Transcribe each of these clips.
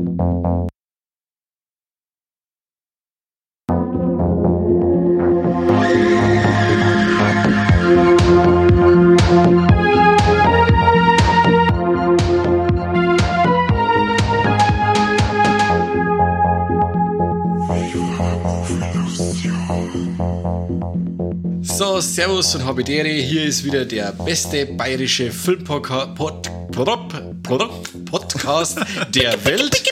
So, Servus und Habidere. Hier ist wieder der beste bayerische Filmpodcast Podcast der Welt.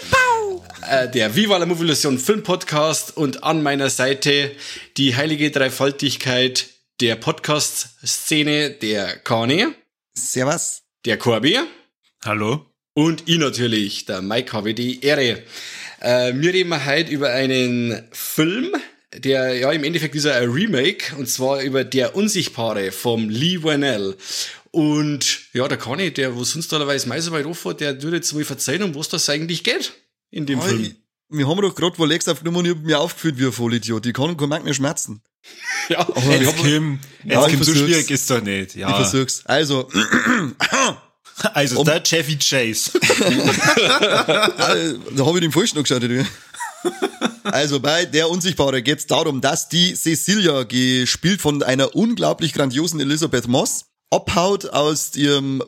Äh, der Viva la Movilusion Film Podcast und an meiner Seite die heilige Dreifaltigkeit der Podcast-Szene, der Kane, Servus. der Corby Hallo? und ich natürlich, der Mike habe die Ehre. Äh, wir reden heute über einen Film, der ja im Endeffekt ist er ein Remake und zwar über Der Unsichtbare vom Lee Whannell. Und ja, der Kani, der wo sonst allerweise mal so weit aufhört, der würde jetzt mal verzeihen, um was das eigentlich geht in dem Hey, Film. wir haben doch gerade wo Lex aufgenommen und ich hab mich aufgeführt wie ein Vollidiot. Ich kann kein mehr schmerzen. Ja, Aber ich ich hab, Kim, Ja, jetzt ich Kim, so schwierig ist doch nicht. Ich Ja. versuch's. Also, Also Um- der Chevy Chase. äh, da habe ich den falschen angeschaut. wie? Also bei Der Unsichtbare geht's darum, dass die Cecilia, gespielt von einer unglaublich grandiosen Elizabeth Moss, abhaut aus ihrem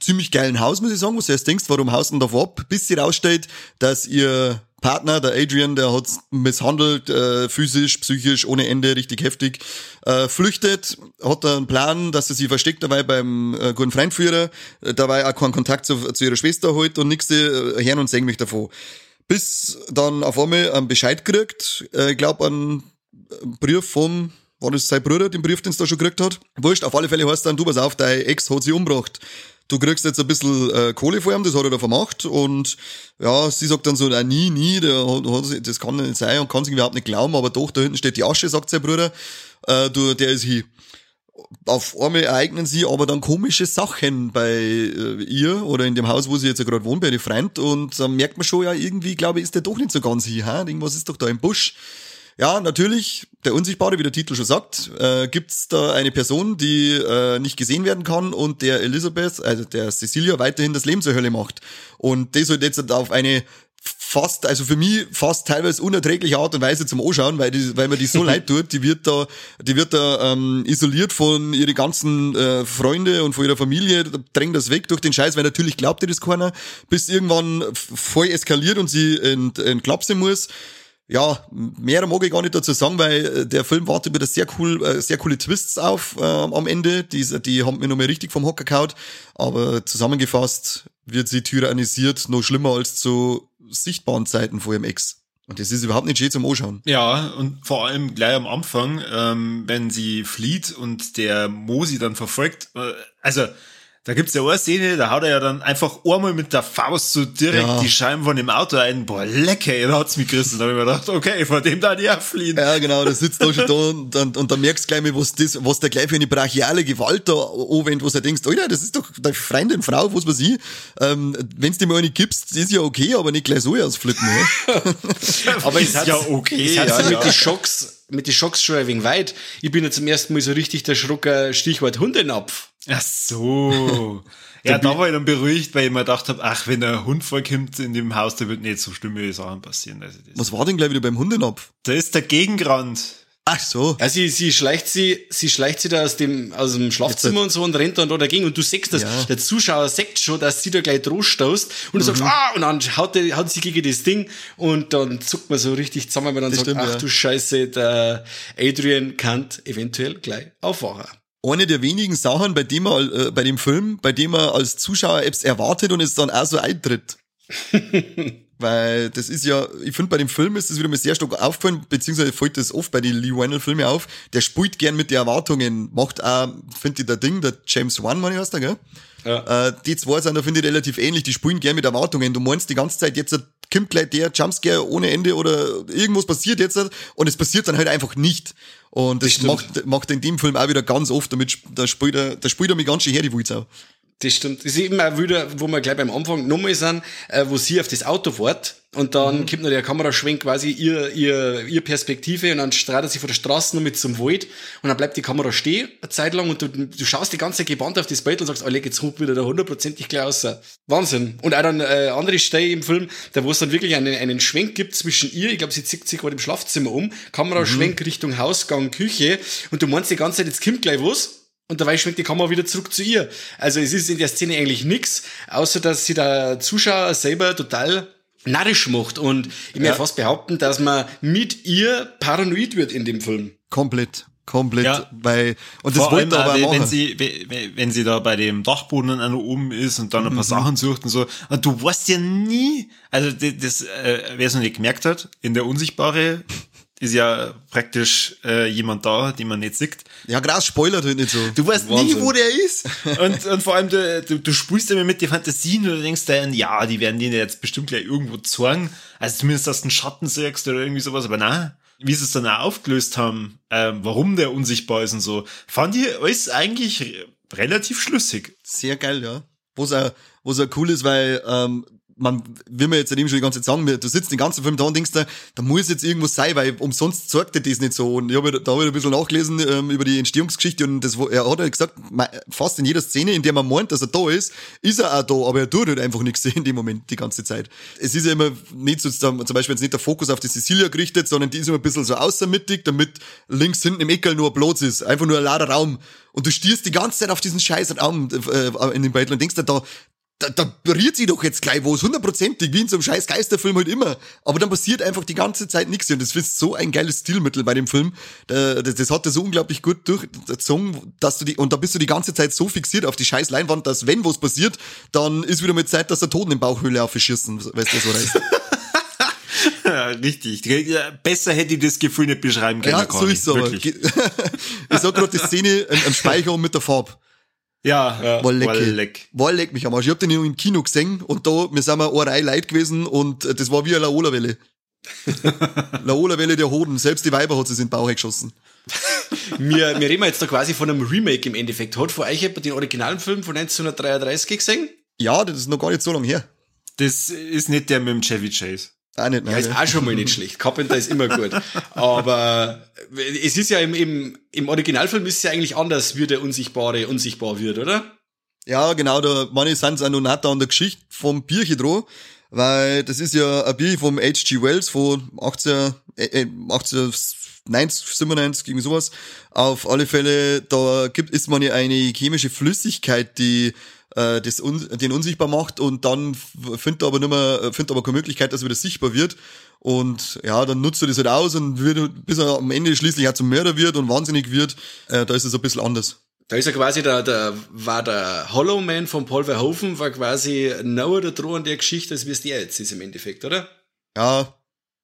ziemlich geilen Haus, muss ich sagen, wo du erst denkst, warum haust denn davor ab, bis sie rausstellt, dass ihr Partner, der Adrian, der hat misshandelt, äh, physisch, psychisch, ohne Ende, richtig heftig, äh, flüchtet, hat da einen Plan, dass er sie versteckt dabei beim äh, guten Freundführer, äh, dabei auch keinen Kontakt zu, zu ihrer Schwester holt und nix äh, hören und sehen mich davon. Bis dann auf einmal einen Bescheid kriegt, äh, ich glaube einen Brief vom, war das sein Bruder, den Brief, den es da schon gekriegt hat? Wurscht, auf alle Fälle heißt dann, du pass auf, dein Ex hat sie umgebracht. Du kriegst jetzt ein bisschen äh, Kohle vor ihm, das hat er da vermacht und ja, sie sagt dann so, nein, nie, nie, der das kann nicht sein und kann sich überhaupt nicht glauben, aber doch, da hinten steht die Asche, sagt sein Bruder, äh, du, der ist hier. Auf einmal ereignen sie aber dann komische Sachen bei äh, ihr oder in dem Haus, wo sie jetzt ja gerade wohnt, bei ihrem Freund und dann merkt man schon, ja, irgendwie, glaube ich, ist der doch nicht so ganz hier, ha? irgendwas ist doch da im Busch. Ja, natürlich, der Unsichtbare, wie der Titel schon sagt, äh, gibt's da eine Person, die äh, nicht gesehen werden kann und der Elizabeth, also der Cecilia, weiterhin das Leben zur Hölle macht. Und das halt jetzt auf eine fast, also für mich fast teilweise unerträgliche Art und Weise zum Anschauen, weil, die, weil mir die so leid tut. Die wird da, die wird da ähm, isoliert von ihre ganzen äh, Freunde und von ihrer Familie, da drängt das weg durch den Scheiß, weil natürlich glaubt ihr das keiner, bis irgendwann voll eskaliert und sie ent, entklapsen muss ja, mehr mag ich gar nicht dazu sagen, weil äh, der Film wartet wieder sehr cool, äh, sehr coole Twists auf äh, am Ende. Die, die haben mir nochmal richtig vom Hocker kaut. Aber zusammengefasst wird sie tyrannisiert, noch schlimmer als zu sichtbaren Zeiten vor ihrem Ex. Und das ist überhaupt nicht schön zum Anschauen. Ja, und vor allem gleich am Anfang, ähm, wenn sie flieht und der Mosi dann verfolgt, äh, also da gibt's ja eine Szene, da haut er ja dann einfach einmal mit der Faust so direkt Ja. die Scheiben von dem Auto ein. Boah, lecker, da hat's mich gerissen. Da hab ich mir gedacht, okay, vor dem da die auch fliehen. Ja, genau, der sitzt da schon da und, und, und dann merkst du gleich mal, was das, was der gleich für eine brachiale Gewalt da anwendet, was er denkst, Alter, das ist doch deine Freundin, Frau, was weiß ich. Ähm, wenn's dir mal eine gibst, ist ja okay, aber nicht gleich so ausflippen, ja. aber Ist ja okay, Es hat ja, mit ja. den Schocks, mit den Schocks schon ein wenig weit. Ich bin ja zum ersten Mal so richtig der Schrucker, Stichwort Hundenapf. Ach so. Ja, da war ich dann beruhigt, weil ich mir gedacht habe, ach, wenn ein Hund vorkommt in dem Haus, da wird nicht so schlimme Sachen passieren. Also das, Was war denn gleich wieder beim Hundenapf? da ist der Gegengrand. Ach so. Ja, sie, sie schleicht sie, sie schleicht sie da aus dem, aus dem Schlafzimmer und so und rennt dann da dagegen und du siehst das. Ja. Der Zuschauer sagt schon, dass sie da gleich drohstoßt und du sagst, ah, und dann haut, der, haut sie gegen das Ding und dann zuckt man so richtig zusammen, weil man dann Das sagt, stimmt, ach ja. du Scheiße, der Adrian kann eventuell gleich aufwachen. Eine der wenigen Sachen, bei dem man, äh, bei dem Film, bei dem man als Zuschauer etwas erwartet und es dann auch so eintritt. Weil das ist ja, ich finde bei dem Film ist das wieder mal sehr stark aufgefallen, beziehungsweise fällt das oft bei den Lee Whannell Filmen auf. Der spielt gern mit den Erwartungen, macht auch, finde ich, der Ding, der James Wan, meine ich, heißt der, gell? Ja. Äh, die zwei sind da, finde ich, relativ ähnlich. Die spielen gern mit Erwartungen. Du meinst die ganze Zeit, jetzt kommt gleich der Jumpscare ohne Ende oder irgendwas passiert jetzt und es passiert dann halt einfach nicht. Und das stimmt. macht, macht in dem Film auch wieder ganz oft, damit da spielt er, da spielt er mich ganz schön her, die Wulzau. Das stimmt. Das ist eben auch wieder, wo wir gleich beim Anfang nochmal sind, äh, wo sie auf das Auto fährt und dann mhm. kommt noch der Kameraschwenk quasi ihr, ihr, ihr Perspektive und dann strahlt sie von der Straße noch mit zum Wald und dann bleibt die Kamera stehen eine Zeit lang und du, du schaust die ganze Zeit gebannt auf das Bild und sagst, oh, leg jetzt ruft wieder da hundertprozentig gleich aus. Wahnsinn. Und auch dann äh, andere Stelle im Film, da wo es dann wirklich einen, einen Schwenk gibt zwischen ihr, ich glaube, sie zieht sich gerade im Schlafzimmer um, Kameraschwenk mhm. Richtung Hausgang, Küche und du meinst die ganze Zeit, jetzt kommt gleich was und dabei schwenkt die Kamera wieder zurück zu ihr. Also es ist in der Szene eigentlich nix, außer dass sie der Zuschauer selber total narrisch macht. Und ich ja. fast behaupten, dass man mit ihr paranoid wird in dem Film. Komplett. Komplett, ja. weil, und das Vor wollte aber auch, wenn sie, wenn sie da bei dem Dachboden an oben ist und dann ein paar mhm. Sachen sucht und so, und du weißt ja nie, also das, das äh, wer es noch nicht gemerkt hat, in der Unsichtbare ist ja praktisch äh, jemand da, den man nicht sieht. Ja, krass, spoilert halt nicht so. Du weißt Wahnsinn. nie, wo der ist. und, und vor allem, du, du, du spielst immer mit den Fantasien und du denkst dann, ja, die werden den jetzt bestimmt gleich irgendwo zorgen. Also zumindest, dass du einen Schatten siehst oder irgendwie sowas, aber na wie sie es dann auch aufgelöst haben, ähm, warum der unsichtbar ist und so, fand ich alles eigentlich relativ schlüssig. Sehr geil, ja. Wo es auch, wo es auch cool ist, weil ähm, man will mir jetzt eben schon die ganze Zeit sagen, du sitzt den ganzen Film da und denkst da, da muss jetzt irgendwas sein, weil umsonst zeigt er das nicht so. Und ich habe da hab ich ein bisschen nachgelesen ähm, über die Entstehungsgeschichte und das, er hat halt gesagt, fast in jeder Szene, in der man meint, dass er da ist, ist er auch da, aber er tut halt einfach nichts in dem Moment die ganze Zeit. Es ist ja immer nicht so, zum Beispiel jetzt nicht der Fokus auf die Cecilia gerichtet, sondern die ist immer ein bisschen so außermittig, damit links hinten im Eckel nur ein Platz ist, einfach nur ein lauter Raum. Und du stierst die ganze Zeit auf diesen scheiß Raum äh, in den Beitel und denkst dir da, da, da berührt sie doch jetzt gleich wo es hundertprozentig, wie in so einem scheiß Geisterfilm halt immer. Aber dann passiert einfach die ganze Zeit nichts. Und das ist so ein geiles Stilmittel bei dem Film. Das, das hat er so unglaublich gut durchgezogen, dass du die, und da bist du die ganze Zeit so fixiert auf die scheiß Leinwand, dass wenn was passiert, dann ist wieder mit Zeit, dass der Toten in Bauchhöhle aufgeschissen, weißt du, so heißt. ja, richtig. Besser hätte ich das Gefühl nicht beschreiben können. Ja, so ist es aber. ich sag gerade die Szene am Speicher mit der Farbe. Ja, ja. Wolleck. Wolleck. Wolleck mich am Arsch. Ich hab den im Kino gesehen und da, wir sind mal eine Reihe Leute gewesen und das war wie eine Laola-Welle. Laola-Welle der Hoden. Selbst die Weiber hat sie in den Bauch geschossen. wir, wir reden jetzt da quasi von einem Remake im Endeffekt. Hat von euch jemand den originalen Film von 1933 gesehen? Ja, das ist noch gar nicht so lange her. Das ist nicht der mit dem Chevy Chase. Auch nicht, ja, ist auch schon mal nicht schlecht. Carpenter ist immer gut. Aber es ist ja im, im, im Originalfilm ist es ja eigentlich anders, wie der Unsichtbare unsichtbar wird, oder? Ja, genau, da meine ich, sind auch noch nicht an der Geschichte vom Bierchen dran, weil das ist ja ein Bier vom H.G. Wells von 18, äh, 1890, 97, gegen sowas. Auf alle Fälle, da gibt, ist man ja eine chemische Flüssigkeit, die äh, das un den unsichtbar macht und dann findet er aber nicht mehr, findet aber keine Möglichkeit, dass er wieder sichtbar wird. Und ja, dann nutzt er das halt aus und wird, bis er am Ende schließlich auch zum Mörder wird und wahnsinnig wird, äh, da ist es ein bisschen anders. Da ist er quasi der, der war der Hollow Man von Paul Verhoeven, war quasi nauer da dran an der Geschichte, als wie es der jetzt ist im Endeffekt, oder? Ja,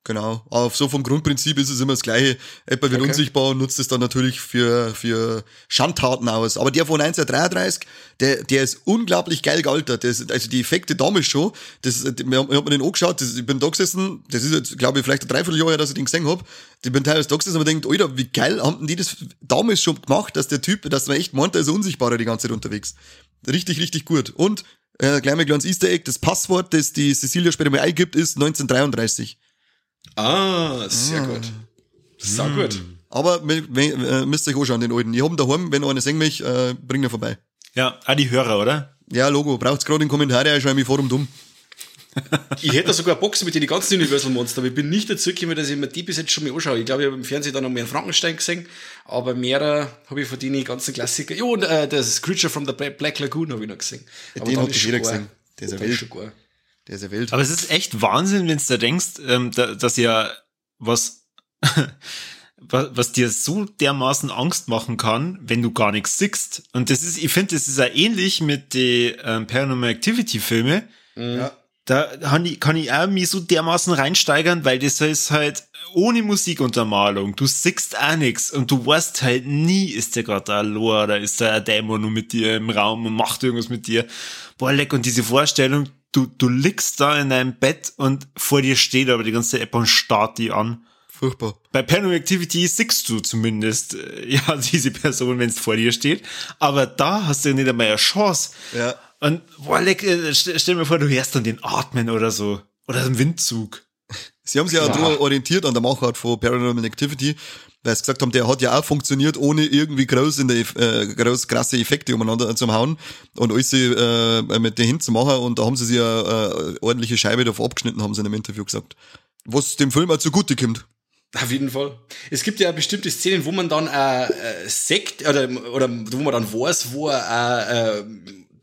Genau. Aber so vom Grundprinzip ist es immer das gleiche. Etwa wird okay. unsichtbar und nutzt es dann natürlich für, für Schandtaten aus. Aber der von 1933, der, der ist unglaublich geil gealtert. Das, also die Effekte damals schon, das, ich hab mir den angeschaut, das, ich bin da gesessen, das ist jetzt, glaube ich, vielleicht ein Dreivierteljahr her, dass ich den gesehen hab. Ich bin teilweise da gesessen und mir denkt, Alter, wie geil haben die das damals schon gemacht, dass der Typ, dass man echt meint, der ist unsichtbarer die ganze Zeit unterwegs. Richtig, richtig gut. Und, äh, gleich mal ein kleines Easter Egg, das Passwort, das die Cecilia später mal eingibt, ist 1933. Ah, sehr ah. gut. Sehr hm. gut. Aber wenn, äh, müsst ihr euch anschauen, den alten. Ich hab ihn daheim, wenn einer sehen mich, äh, bring ihn vorbei. Ja, auch die Hörer, oder? Ja, Logo. Braucht's gerade in Kommentare, ich schreibe mich Forum dumm. ich hätte sogar Boxen mit den ganzen Universal Monster, aber ich bin nicht dazu gekommen, dass ich mir die bis jetzt schon mal anschaue. Ich glaube, ich habe im Fernsehen dann noch mehr Frankenstein gesehen, aber mehr habe ich von denen ganzen Klassiker. Jo, und äh, das Creature from the Black Lagoon habe ich noch gesehen. Ja, den habe ich jeder gesehen. Der ist ja wild. Der ist ja wild. Aber es ist echt Wahnsinn, wenn du da denkst, ähm, da, dass ja was, was, was dir so dermaßen Angst machen kann, wenn du gar nichts siehst. Und das ist, ich finde, das ist ja ähnlich mit den ähm, Paranormal Activity Filme. Mhm. Ja. Da kann ich, kann ich auch mich so dermaßen reinsteigern, weil das ist halt ohne Musikuntermalung. Du siehst auch nichts und du weißt halt nie, ist der gerade da Lore oder ist da ein Dämon nur mit dir im Raum und macht irgendwas mit dir. Boah, leck, und diese Vorstellung, du, du liegst da in deinem Bett und vor dir steht aber die ganze App und starrt die an. Furchtbar. Bei Paranormal Activity siehst du zumindest, ja, diese Person, wenn es vor dir steht. Aber da hast du ja nicht einmal eine Chance. Ja. Und, boah, leck, äh, stell, stell mir vor, du hörst dann den Atmen oder so. Oder den Windzug. Sie haben sich ja, ja. orientiert an der Machart von Paranormal Activity, weil sie gesagt haben, der hat ja auch funktioniert, ohne irgendwie groß in der äh, groß krasse Effekte umeinander zu hauen und alles äh, mit der zu machen und da haben sie sich ja äh, ordentliche Scheibe davon abgeschnitten, haben sie in einem Interview gesagt. Was dem Film auch zugute kommt. Auf jeden Fall. Es gibt ja bestimmte Szenen, wo man dann äh, äh, Sekt oder, oder wo man dann weiß, wo er äh,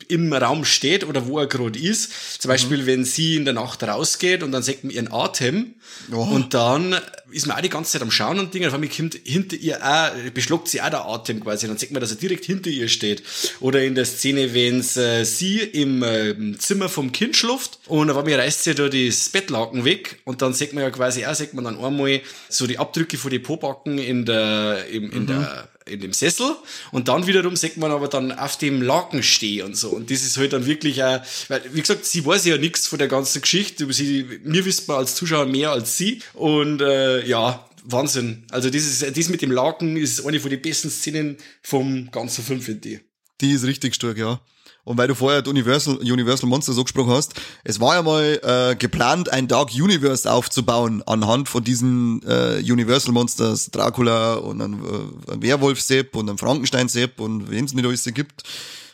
im Raum steht oder wo er gerade ist. Zum Beispiel, mhm. wenn sie in der Nacht rausgeht und dann sieht man ihren Atem oh. und dann ist man auch die ganze Zeit am Schauen und Dinge, auf einmal kommt hinter ihr auch, beschluckt sie auch der Atem quasi, dann sieht man, dass er direkt hinter ihr steht. Oder in der Szene, wenn äh, sie im äh, Zimmer vom Kind schluft und auf einmal reißt sie da das Bettlaken weg und dann sieht man ja quasi auch, sieht man dann einmal so die Abdrücke von den Pobacken in der, im, in mhm. der in dem Sessel und dann wiederum sieht man aber dann auf dem Laken stehen und so. Und das ist halt dann wirklich auch, weil, wie gesagt, sie weiß ja nichts von der ganzen Geschichte. Sie, mir wissen wir als Zuschauer mehr als sie. Und äh, ja, Wahnsinn. Also dieses, das mit dem Laken ist eine von den besten Szenen vom ganzen Film, finde ich. Die ist richtig stark, ja. Und weil du vorher Universal, Universal Monsters so gesprochen hast, es war ja mal äh, geplant, ein Dark Universe aufzubauen anhand von diesen äh, Universal Monsters, Dracula und ein, äh, ein Werwolf-Sepp und ein Frankenstein-Sepp und wen es nicht alles gibt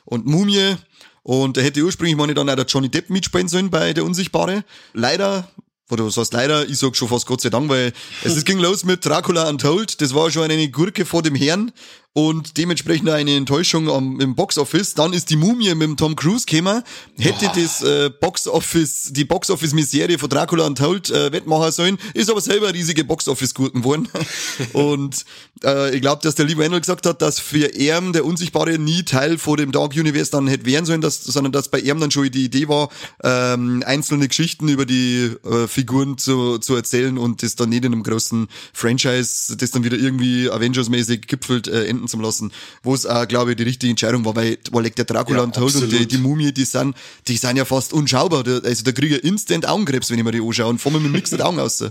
und Mumie. Und da hätte ursprünglich mal dann auch der Johnny Depp mitspielen sollen bei Der Unsichtbare. Leider oder was heißt leider, ich sag schon fast Gott sei Dank, weil es ging los mit Dracula Untold, das war schon eine Gurke vor dem Herrn und dementsprechend eine Enttäuschung am, im Boxoffice. Dann ist die Mumie mit dem Tom Cruise gekommen. Hätte oh. das äh, Boxoffice, die Boxoffice-Miserie von Dracula Untold äh, wettmachen sollen, ist aber selber riesige Boxoffice-Gurken geworden. und äh, ich glaube, dass der liebe Wendel gesagt hat, dass für Erm der Unsichtbare nie Teil vor dem Dark Universe dann hätte werden sollen, dass, sondern dass bei Erm dann schon die Idee war, ähm, einzelne Geschichten über die äh, Figuren zu, zu erzählen und das dann nicht in einem großen Franchise, das dann wieder irgendwie Avengers-mäßig gipfelt, äh, enden zu lassen, wo es auch, glaube ich, die richtige Entscheidung war, weil, weil der Dracula ja, und Toad und die, die Mumie, die sind, die sind ja fast unschaubar. Also da kriege ich instant Augenkrebs, wenn ich mir die anschaue und vor mir mit mixed Augen aus.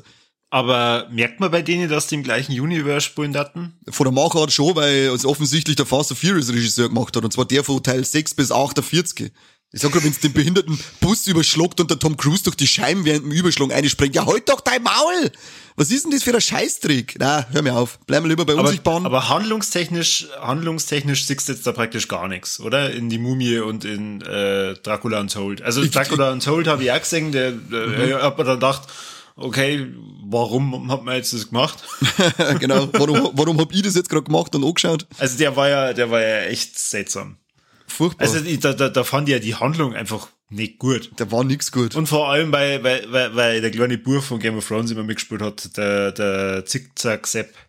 Aber merkt man bei denen, dass die im gleichen Universe spielen hatten? Von der Machart schon, weil es offensichtlich der Fast and Furious Regisseur gemacht hat. Und zwar der von Teil 6 bis 48. Ich sag gerade, wenn es den behinderten Bus überschluckt und der Tom Cruise durch die Scheiben während dem Überschlag einspringt, ja, halt doch dein Maul! Was ist denn das für ein Scheißtrick? Na, hör mir auf. Bleiben wir lieber bei Unsichtbaren. Aber handlungstechnisch, handlungstechnisch siehst du jetzt da praktisch gar nichts, oder? In die Mumie und in äh, Dracula Untold. Also ich, Dracula Untold habe ich auch gesehen, der, der mhm. ich hab mir dann gedacht, okay, warum hat man jetzt das gemacht? genau, warum, warum hab ich das jetzt gerade gemacht und angeschaut? Also der war ja, der war ja echt seltsam. Furchtbar. Also da, da, da fand ich ja die Handlung einfach nicht gut. Da war nix gut. Und vor allem, weil, weil, weil, weil der kleine Bur von Game of Thrones immer mitgespielt hat, der, der Zickzack-Sepp.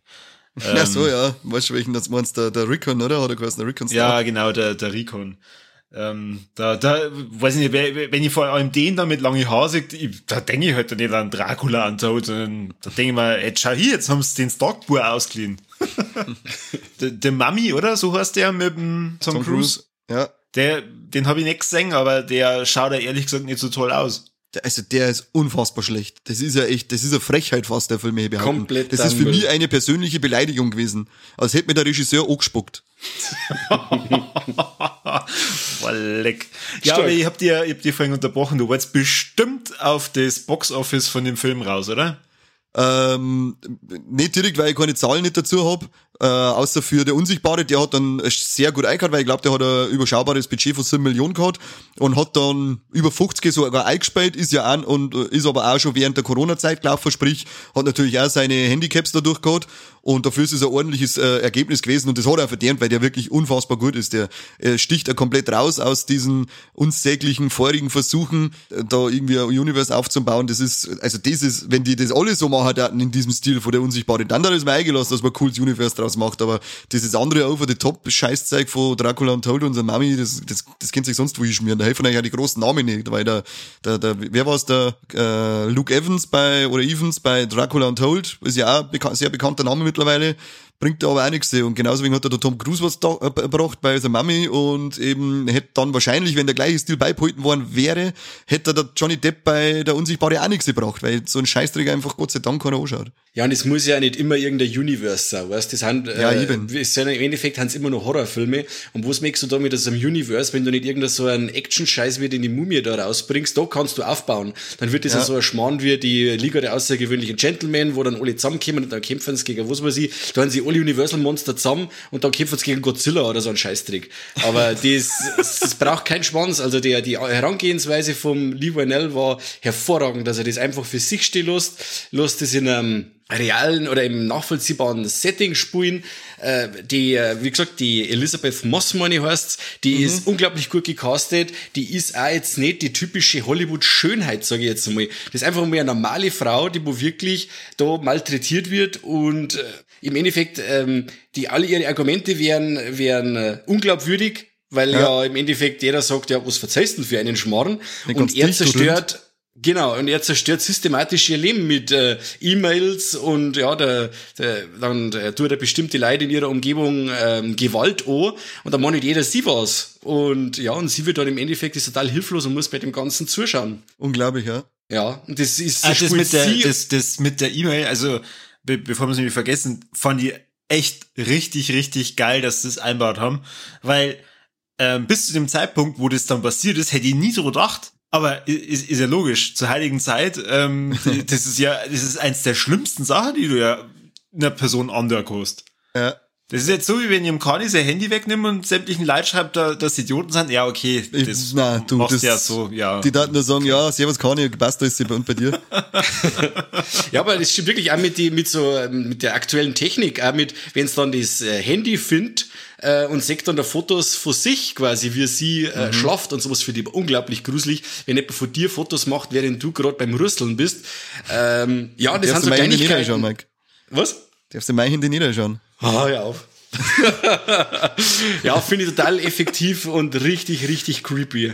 Ähm, ja, so, ja. Weißt du, welchen das meinst? Der, der Recon, oder? Hat er geheißen, der Recon Ja, genau, der, der Recon. Ähm, da, da, weiß ich nicht, wenn ich vor allem den da mit lange Haare sehe, da denke ich halt nicht an Dracula an so, sondern da denke ich mir, jetzt schau hier, jetzt haben sie den Starkbur ausgeliehen. der, der Mami, oder? So heißt der mit dem Tom, Tom Cruise. Cruise. Ja. Der, den habe ich nicht gesehen, aber der schaut ja ehrlich gesagt nicht so toll aus. Also der ist unfassbar schlecht. Das ist ja echt, das ist eine Frechheit fast, der Film hier behaupten. Komplett das ist für mich eine persönliche Beleidigung gewesen. Als hätte mir der Regisseur angespuckt. Leck. Ja, Stark. aber ich hab dir, ich hab dir vorhin unterbrochen. Du wolltest bestimmt auf das Boxoffice von dem Film raus, oder? Ähm, nicht direkt, weil ich keine Zahlen nicht dazu hab, äh, außer für der Unsichtbare, der hat dann sehr gut eingehört, weil ich glaube, der hat ein überschaubares Budget von 7 Millionen gehabt und hat dann über 50 sogar eingespielt, ist ja auch und äh, ist aber auch schon während der Corona-Zeit gelaufen, sprich, hat natürlich auch seine Handicaps dadurch gehabt und dafür ist es ein ordentliches äh, Ergebnis gewesen und das hat er verdient, weil der wirklich unfassbar gut ist. Der äh, sticht er komplett raus aus diesen unsäglichen vorigen Versuchen, äh, da irgendwie ein Universe aufzubauen. Das ist, also das ist, wenn die das alle so machen in diesem Stil von der Unsichtbare, dann hat es mir eingelassen, dass man ein cooles Universe draus macht, aber dieses andere over the top Scheißzeug von Dracula und Toad und seiner Mami, das, das, das kennt sich sonst wo schmieren. Da helfen euch ja die großen Namen nicht, weil der, der, der wer war es, der äh, Luke Evans bei, oder Evans bei Dracula und Told, ist ja auch bekan sehr bekannter Name mit mittlerweile. Bringt da aber auch nichts. Und genauso wie hat der Tom Cruise was da, äh, gebracht bei seiner Mami und eben hätte dann wahrscheinlich, wenn der gleiche Stil beibehalten worden wäre, hätte der Johnny Depp bei der Unsichtbare auch nichts gebracht, weil so ein Scheißträger einfach Gott sei Dank keiner anschaut. Ja, und es muss ja nicht immer irgendein Universe sein, weißt das sind, Ja, äh, eben. es sind im Endeffekt haben immer noch Horrorfilme. Und was merkst du damit aus einem Universe, wenn du nicht irgendein so einen Action-Scheiß wie den die Mumie da rausbringst, da kannst du aufbauen. Dann wird das ja, Ja. so ein Schmarrn wie die Liga der außergewöhnlichen Gentlemen, wo dann alle zusammenkommen und dann kämpfen sie gegen was weiß ich, da haben sie alle Universal-Monster zusammen und dann kämpfen sie gegen Godzilla oder so ein Scheißtrick. Aber das, das braucht keinen Schwanz. Also der, die Herangehensweise vom Lee Whannell war hervorragend, dass er das einfach für sich stehen lässt, lässt das in einem realen oder im nachvollziehbaren Setting spielen. Äh, die, äh, wie gesagt, die Elizabeth Moss, meine heißt, die ist unglaublich gut gecastet. Die ist auch jetzt nicht die typische Hollywood-Schönheit, sage ich jetzt einmal. Das ist einfach mal eine normale Frau, die wo wirklich da malträtiert wird und äh, im Endeffekt, ähm, die alle ihre Argumente wären, wären äh, unglaubwürdig, weil ja. Ja. im Endeffekt jeder sagt, ja, was verzeihst du denn für einen Schmarrn? Den Und er zerstört Genau, und er zerstört systematisch ihr Leben mit äh, E-Mails und ja, der, der, dann der, tut er bestimmte Leute in ihrer Umgebung ähm, Gewalt an und dann macht nicht jeder sie was. Und ja, und sie wird dann im Endeffekt ist total hilflos und muss bei dem Ganzen zuschauen. Unglaublich, ja. Ja, und das ist Ah, das, mit der, das, das mit der E-Mail, also be bevor wir es nämlich vergessen, fand ich echt richtig, richtig geil, dass sie das einbaut haben, weil ähm, bis zu dem Zeitpunkt, wo das dann passiert ist, hätte ich nie so gedacht. Aber ist, ist ja logisch, zur heiligen Zeit, ähm, das ist ja, das ist eins der schlimmsten Sachen, die du ja einer Person underkost. Ja. Das ist jetzt so, wie wenn ihr im Kani sein Handy wegnimmt und sämtlichen Leute schreibt, da, dass sie Idioten sind. Ja, okay, Ich- das na, du, machst das- ja so, ja. Die daten nur sagen, ja, servus Kani, passt alles und bei dir. Ja, aber das stimmt wirklich auch mit, die, mit so, ähm, mit der aktuellen Technik, auch mit, wenn es dann das äh, Handy findet, äh, und sagt dann da Fotos von sich quasi, wie sie Mhm. äh, schlaft und sowas für die unglaublich gruselig, wenn jemand von dir Fotos macht, während du gerade beim Rüsteln bist. Ähm, ja, das Darfst sind du so mein Handy niederschauen, Kleinigkeiten. Mike? Was? Darfst du mein Handy niederschauen? Ah, ja auf. ja, finde ich total effektiv und richtig, richtig creepy.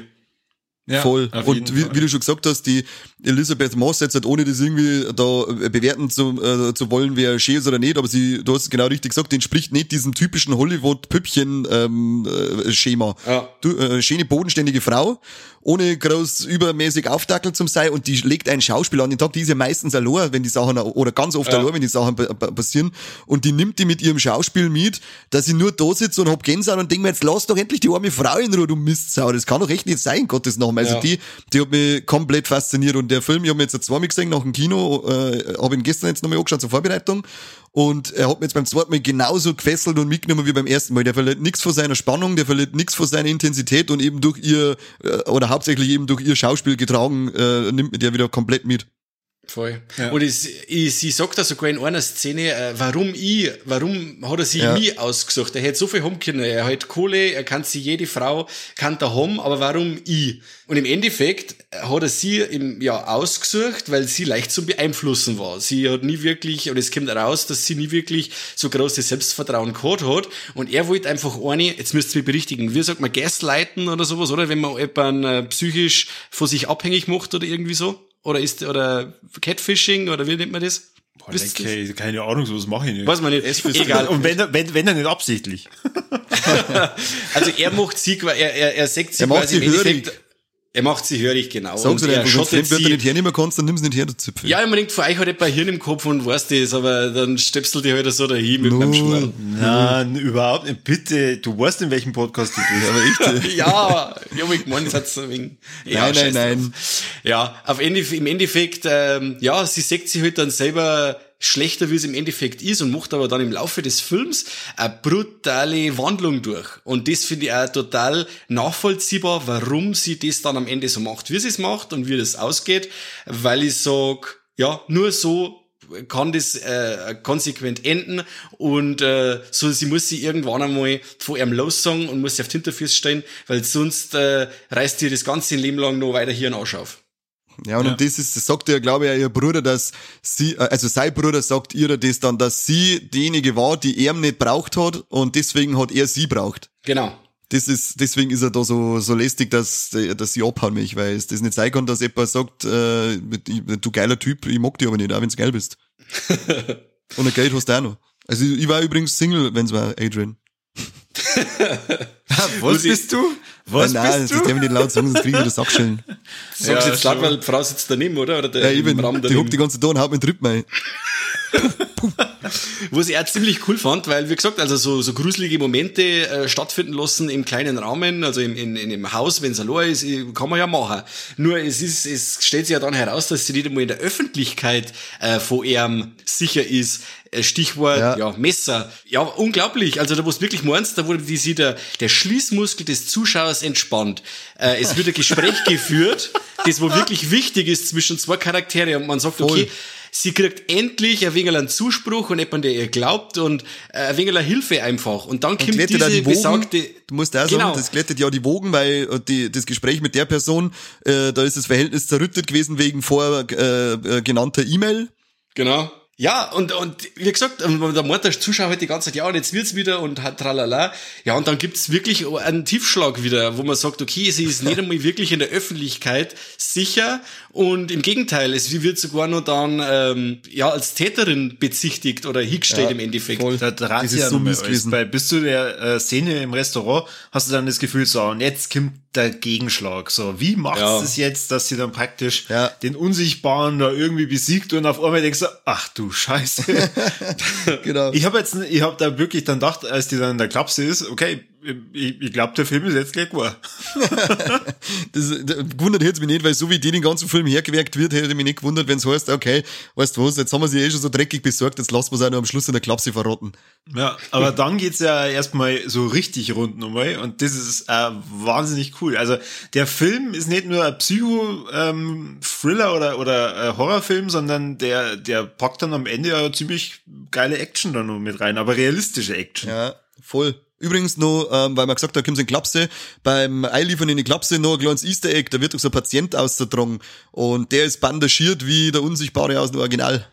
Ja, Voll. Und wie, wie du schon gesagt hast, die Elisabeth Moss jetzt halt ohne das irgendwie da bewerten zu, äh, zu wollen, wer schön ist oder nicht, aber sie, du hast es genau richtig gesagt, die entspricht nicht diesem typischen Hollywood-Püppchen-Schema. Ja. Du, äh, schöne, bodenständige Frau, ohne groß übermäßig aufdackelt zum sein und die legt ein Schauspiel an den Tag, die ist ja meistens allein, wenn die Sachen, oder ganz oft Ja. allein, wenn die Sachen pa- pa- passieren und die nimmt die mit ihrem Schauspiel mit, dass sie nur da sitzt und hab Gänsehaut und denk mir, jetzt lass doch endlich die arme Frau in Ruhe, du Mistsau, das kann doch echt nicht sein, Gottes Namen. Also Ja. die, die hat mich komplett fasziniert und der Film, ich habe mir jetzt zweimal gesehen nach dem Kino, äh, habe ihn gestern jetzt nochmal angeschaut zur Vorbereitung und er hat mich jetzt beim zweiten Mal genauso gefesselt und mitgenommen wie beim ersten Mal. Der verliert nichts von seiner Spannung, der verliert nichts von seiner Intensität und eben durch ihr, äh, oder hauptsächlich eben durch ihr Schauspiel getragen, äh, nimmt mir der wieder komplett mit. Voll. Ja. Und es, ich, sie sagt da sogar in einer Szene, äh, warum ich, warum hat er sie Ja. nie ausgesucht? Er hätte so viel haben können, er hat Kohle, er kann sie jede Frau, kann da haben, aber warum ich? Und im Endeffekt hat er sie im, ja, ausgesucht, weil sie leicht zu beeinflussen war. Sie hat nie wirklich, und es kommt raus, dass sie nie wirklich so großes Selbstvertrauen gehabt hat. Und er wollte einfach eine, jetzt müsst ihr mich berichtigen, wie sagt man, gaslighten oder sowas, oder? Wenn man jemanden äh, psychisch von sich abhängig macht oder irgendwie so? Oder ist, oder Catfishing, oder wie nennt man das? Boah, Wisst okay, keine Ahnung, sowas mache ich nicht. Weiß man nicht. Egal. Und wenn, wenn, wenn dann nicht absichtlich. Also er macht sie, er, er, er sagt sie Er macht sie im Endeffekt- hörig. Er macht sie hörig, genau. Sag's Und dir einfach, wenn du nicht hernehmen kannst, dann nimm's nicht her, du Zipfel. Ja, ich denkt, von euch hat ein Hirn im Kopf und weiß das, aber dann stöpselt die halt so dahin mit meinem Schnurr. Nein, überhaupt nicht. Bitte, du weißt, in welchem Podcast du bist. Aber äh, Ja, ich meine, das hat so wegen. Ja, Nein, nein, nein. Ja, auf Ende, im Endeffekt, ähm, ja, sie sagt sich halt dann selber schlechter, wie es im Endeffekt ist und macht aber dann im Laufe des Films eine brutale Wandlung durch. Und das finde ich auch total nachvollziehbar, warum sie das dann am Ende so macht, wie sie es macht und wie das ausgeht, weil ich sag, ja, nur so kann das äh, konsequent enden und äh, so sie muss sie irgendwann einmal von ihrem lossagen und muss sie auf die Hinterfüße stehen, weil sonst äh, reißt ihr das ganze Leben lang noch weiter hier einen Arsch auf. Ja, und, Ja. das ist, das sagt ja, glaube ich, ihr Bruder, dass sie, äh, also sein Bruder sagt ihr das dann, dass sie diejenige war, die er nicht braucht hat und deswegen hat er sie braucht. Genau. Das ist, deswegen ist er da so, so lästig, dass, dass sie abhauen mich, weil es das nicht sein kann, dass jemand sagt, äh, du geiler Typ, ich mag dich aber nicht, auch wenn du geil bist. und ein Geld hast du auch noch. Also ich war übrigens Single, wenn's war, Adrian. Was bist du? Was nein, nein, bist das du? darf ich nicht laut sagen, sonst kriege ich wieder Sackschellen. Sagst Ja, jetzt laut, weil die Frau sitzt daneben, oder? Oder der Ja, ich bin, die hockt die ganze Zeit da und haut mir den Rippen ein. Was ich auch ziemlich cool fand, weil, wie gesagt, also so, so gruselige Momente äh, stattfinden lassen im kleinen Rahmen, also im, in, in dem Haus, wenn es allein ist, kann man ja machen. Nur es ist, es stellt sich ja dann heraus, dass sie nicht einmal in der Öffentlichkeit äh, vor ihm sicher ist. Äh, Stichwort, Ja. ja. Messer. Ja, unglaublich. Also da, wo du wirklich meinst, da wurde die, sie der, der Schließmuskel des Zuschauers entspannt. Äh, es wird ein Gespräch geführt, das wo wirklich wichtig ist zwischen zwei Charaktere und man sagt, Voll. okay, sie kriegt endlich ein wenig einen Zuspruch und jemand, der ihr glaubt und äh, ein wenig eine Hilfe einfach. Und dann kommt glättet diese die Wogen. besagte... Du musst auch Genau. sagen, das glättet ja die Wogen, weil äh, die, das Gespräch mit der Person, äh, da ist das Verhältnis zerrüttet gewesen wegen vor äh, äh, genannter E-Mail. Genau. Ja, und, und wie gesagt, und der der Zuschauer halt die ganze Zeit, ja, und jetzt wird's wieder und hat tralala. Ja, und dann gibt's wirklich einen Tiefschlag wieder, wo man sagt, okay, sie ist nicht einmal wirklich in der Öffentlichkeit sicher und im Gegenteil, es wird sogar nur dann ähm, ja als Täterin bezichtigt oder hingestellt Ja, im Endeffekt. voll. Da sich ist ja so gewesen. Bei, bis zu der äh, Szene im Restaurant hast du dann das Gefühl, so, und jetzt kommt der Gegenschlag. So, wie macht Ja. es jetzt, dass sie dann praktisch Ja. den Unsichtbaren da irgendwie besiegt und auf einmal denkst du, ach du Scheiße. Genau. ich habe jetzt, ich habe da wirklich dann gedacht, als die dann in der Klapse ist, okay, ich, ich glaube, der Film ist jetzt gleich war. Das, gewundert hätte mich nicht, weil so wie die den ganzen Film hergewerkt wird, hätte mich nicht gewundert, wenn es heißt, okay, weißt du was, jetzt haben wir sie eh schon so dreckig besorgt, jetzt lassen wir es auch noch am Schluss in der Klapse verrotten. Ja, aber dann geht's ja erstmal so richtig rund nochmal und das ist äh, wahnsinnig cool. Also der Film ist nicht nur ein Psycho-Thriller oder, oder äh, Horrorfilm, sondern der, der packt dann am Ende ja ziemlich geile Action dann noch mit rein, aber realistische Action. Ja, voll. Übrigens noch, ähm, weil man gesagt hat, da kommt in Klapse, beim Einliefern in die Klapse noch ein kleines Easter Egg, da wird doch so ein Patient ausgetragen und der ist bandagiert wie der Unsichtbare aus dem Original.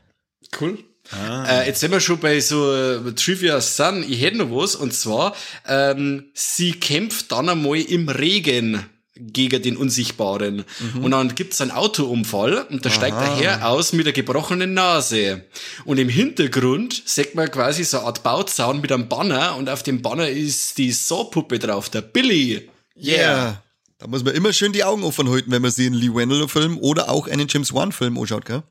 Cool. Äh, jetzt sind wir schon bei so äh, Trivia Sun. Ich hätte noch was. Und zwar, ähm, sie kämpft dann einmal im Regen gegen den Unsichtbaren. Und dann gibt's einen Autounfall und da steigt der Herr aus mit der gebrochenen Nase. Und im Hintergrund sieht man quasi so eine Art Bauzaun mit einem Banner und auf dem Banner ist die Saw-Puppe drauf, der Billy. Yeah. Da muss man immer schön die Augen offen halten, wenn man sich einen Lee Wendell-Film oder auch einen James Wan-Film anschaut, gell?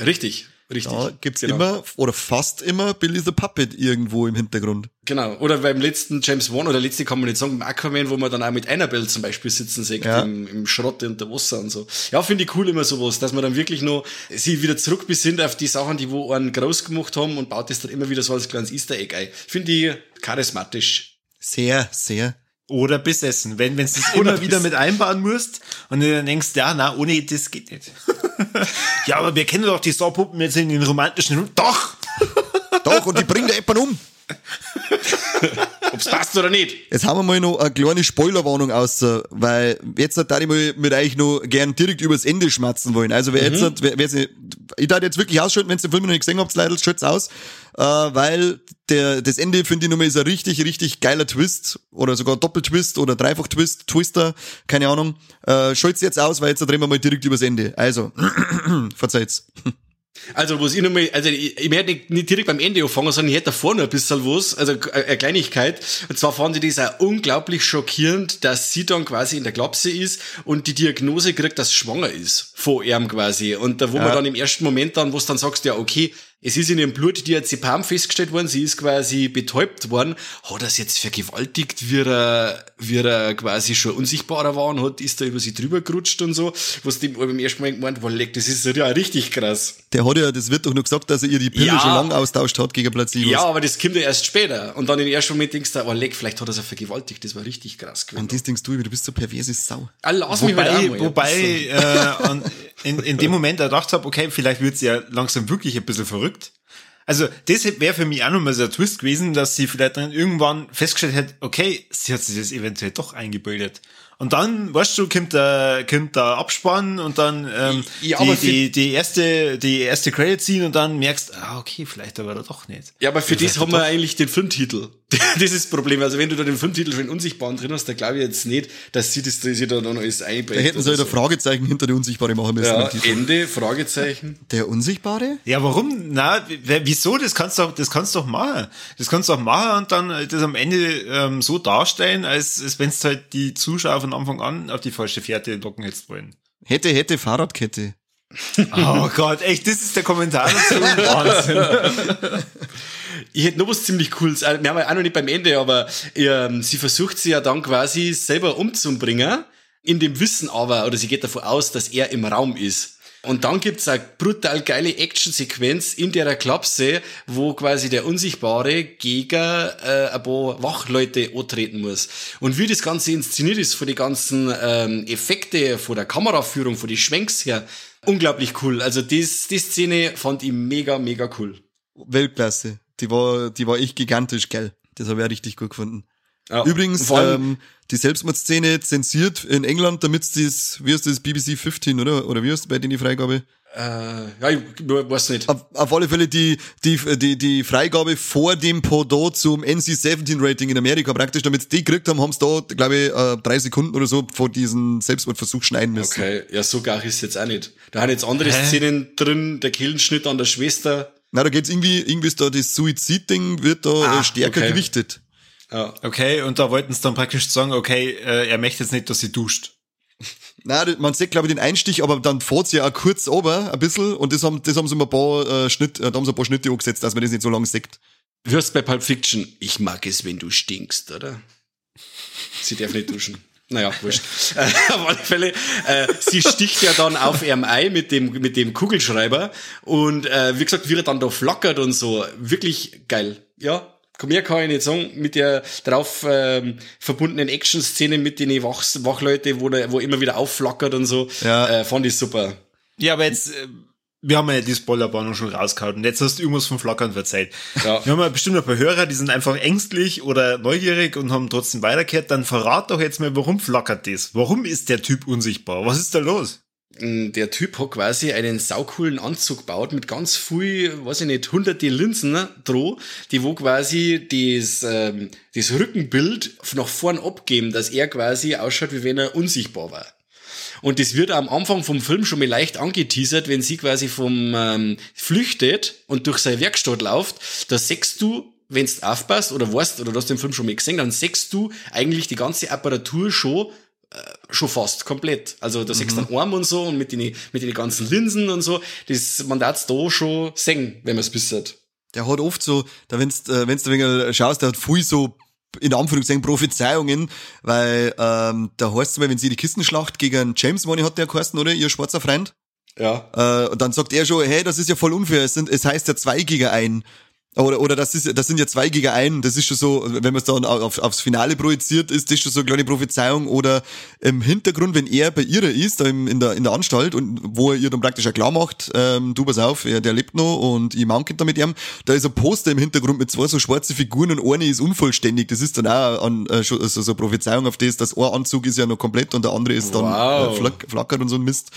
Richtig, richtig. Da gibt's Genau. immer, oder fast immer, Billy the Puppet irgendwo im Hintergrund. Genau. Oder beim letzten James Wan oder letzte kann man nicht sagen, Aquaman, wo man dann auch mit Annabelle zum Beispiel sitzen sieht, Ja. im, im Schrott unter Wasser und so. Ja, finde ich cool immer sowas, dass man dann wirklich noch sie wieder zurück besinnt auf die Sachen, die wo einen groß gemacht haben und baut das dann immer wieder so als kleines Easter Egg ein. Finde ich charismatisch. Sehr, sehr. Oder besessen, wenn wenn du es immer wieder mit einbauen musst und du dann denkst, ja, na, ohne das geht nicht. ja, aber wir kennen doch die Saw-Puppen jetzt in den romantischen... Doch! Doch, und die bringt jemanden um. Ob's passt oder nicht. Jetzt haben wir mal noch eine kleine Spoilerwarnung aus, weil jetzt da ich mal mit euch noch gern direkt übers Ende schmatzen wollen. Also wer jetzt, wer, wer sie, ich darf jetzt wirklich ausschalten, wenn ihr den Film noch nicht gesehen habt, leider schaut's aus, äh, weil der, das Ende finde ich nochmal ist ein richtig, richtig geiler Twist oder sogar Doppeltwist oder Dreifach-Twist, Twister, keine Ahnung. Äh, schalt's jetzt aus, weil jetzt drehen wir mal direkt übers Ende. Also, verzeiht's. Also, was ich nochmal, also ich, ich werde nicht, nicht direkt beim Ende anfangen, sondern ich hätte davor noch ein bisschen was, also eine Kleinigkeit. Und zwar fand ich das auch unglaublich schockierend, dass sie dann quasi in der Klapse ist und die Diagnose kriegt, dass sie schwanger ist. Von ihm quasi. Und da, wo man dann im ersten Moment dann, wo du dann sagst, ja, okay, es ist in ihrem Blut Diazepam festgestellt worden, sie ist quasi betäubt worden, hat er es jetzt vergewaltigt, wie er, wie er quasi schon unsichtbarer war und hat, ist da über sie drüber gerutscht und so, was dem beim ersten Mal gemeint, wow, leck, das ist ja richtig krass. Der hat ja, das wird doch nur gesagt, dass er ihr die Pille Ja. schon lang austauscht hat gegen Placebo. Ja, aber das kommt ja erst später. Und dann im ersten Moment denkst du, oh leck, vielleicht hat er sie vergewaltigt. Das war richtig krass gewesen. Und das denkst du, du bist so perverse Sau. Ah, lass mich halt auch Wobei, mal, wobei ja, äh, an, in, in dem Moment gedacht habe, okay, vielleicht wird sie ja langsam wirklich ein bisschen verrückt. Also das wäre für mich auch nochmal so ein Twist gewesen, dass sie vielleicht dann irgendwann festgestellt hätte, okay, sie hat sich das eventuell doch eingebildet. Und dann, weißt du, kommt der, kommt der Abspann und dann ähm, Ja, die, die, die erste, die erste Credit ziehen und dann merkst, ah, okay, vielleicht aber doch nicht. Ja, aber für das Vielleicht haben wir doch. eigentlich den Filmtitel. Das ist das Problem. Also wenn du da den Filmtitel schon in Unsichtbaren drin hast, dann glaube ich jetzt nicht, dass sie das, dass sie da dann alles einbringt. Da hätten sie halt ein Fragezeichen hinter der Unsichtbare machen müssen. Ja. Ende, Fragezeichen. Der Unsichtbare? Ja, warum? Na, wieso? Das kannst du doch, das kannst du doch machen. Das kannst du auch machen und dann das am Ende ähm, so darstellen, als, als wenn es halt die Zuschauer von Anfang an auf die falsche Fährte locken hättest wollen. Hätte, hätte, Fahrradkette. Oh Gott, echt, das ist der Kommentar dazu. Wahnsinn. Ich hätte noch was ziemlich Cooles. Also, Wir haben ja auch noch nicht beim Ende, aber ähm, sie versucht sie ja dann quasi selber umzubringen, in dem Wissen aber, oder sie geht davon aus, dass er im Raum ist. Und dann gibt's eine brutal geile Actionsequenz in der Klapse, wo quasi der Unsichtbare gegen äh, ein paar Wachleute antreten muss. Und wie das Ganze inszeniert ist, von den ganzen ähm, Effekte, von der Kameraführung, von den Schwenks her, unglaublich cool. Also das, die Szene fand ich mega, mega cool. Weltklasse. Die war, die war echt gigantisch, geil. Das habe ich auch richtig gut gefunden. Ja. Übrigens, ähm, die Selbstmordszene zensiert in England, damit das, wie heißt das, BBC 15, oder? Oder wie heißt bei denen die Freigabe? Äh, ja, ich weiß nicht. Auf, auf alle Fälle die, die, die, die Freigabe vor dem Pendant zum NC-17-Rating in Amerika praktisch, damit sie die gekriegt haben, haben sie da, glaube ich, äh, drei Sekunden oder so vor diesen Selbstmordversuch schneiden müssen. Okay, ja, so gar ist jetzt auch nicht. Da haben jetzt andere Hä? Szenen drin, der Killenschnitt an der Schwester. Na, da geht's irgendwie, irgendwie ist da das Suizid-Ding wird da Ah, äh, stärker okay. gewichtet. Ja. Okay, und da wollten sie dann praktisch sagen, okay, äh, er möchte jetzt nicht, dass sie duscht. Na, man sieht, glaube ich, den Einstich, aber dann fährt's ja auch kurz ober, ein bisschen, und das haben, das haben sie mal ein paar äh, Schnitt, äh, da haben sie ein paar Schnitte angesetzt, dass man das nicht so lange sieht. Du hörst bei Pulp Fiction, ich mag es, wenn du stinkst, oder? Sie darf nicht duschen. Naja, wurscht. Äh, auf alle Fälle, äh, sie sticht ja dann auf ihrem Ei mit dem, mit dem Kugelschreiber und äh, wie gesagt, wie er dann da flackert und so, wirklich geil. Ja, komm her, kann ich nicht sagen, mit der drauf ähm, verbundenen Action-Szene mit den Wach Wachleute, wo, der, wo immer wieder aufflackert und so, Ja. äh, fand ich super. Ja, aber jetzt, äh, wir haben ja die Spoilerwarnung schon rausgehauen und jetzt hast du irgendwas vom Flackern verzeiht. Ja. Wir haben ja bestimmt ein paar Hörer, die sind einfach ängstlich oder neugierig und haben trotzdem weitergehört. Dann verrat doch jetzt mal, warum flackert das? Warum ist der Typ unsichtbar? Was ist da los? Mm, der Typ hat quasi einen saucoolen Anzug gebaut mit ganz viel, weiß ich nicht, hunderte Linsen ne, droh, die wo quasi das, ähm, das Rückenbild nach vorn abgeben, dass er quasi ausschaut, wie wenn er unsichtbar war. Und das wird am Anfang vom Film schon mal leicht angeteasert, wenn sie quasi vom ähm, flüchtet und durch seine Werkstatt läuft, da sechst du, wenn's aufpasst oder weißt, oder du hast den Film schon mal gesehen, dann sechst du eigentlich die ganze Apparatur schon äh, schon fast komplett. Also da sechst du dann Arm und so und mit den, mit den ganzen Linsen und so, das, man darf's da schon sehen, wenn man es bissert. Der hat oft so, da wenn's, äh, wenn's du ein wenig schaust, der hat viel so, in Anführungszeichen, Prophezeiungen, weil, ähm, da heißt es mal, wenn sie die Kistenschlacht gegen James Money hat der geheißen, oder? Ihr schwarzer Freund. Ja. Äh, und dann sagt er schon, hey, das ist ja voll unfair, es, sind, es heißt ja zwei gegen ein. Oder, oder das, ist, das sind ja zwei gegen ein. Das ist schon so, wenn man es dann auf, aufs Finale projiziert, ist das schon so eine kleine Prophezeiung. Oder im Hintergrund, wenn er bei ihr ist, da im, in, der, in der Anstalt, und wo er ihr dann praktisch auch klar macht, ähm, du pass auf, er, der lebt noch und ich manke da mit ihm, da ist ein Poster im Hintergrund mit zwei so schwarze Figuren und eine ist unvollständig. Das ist dann auch an, äh, so, so eine Prophezeiung auf das, dass ein Anzug ist ja noch komplett und der andere ist dann Wow. äh, flack, flackert und so ein Mist.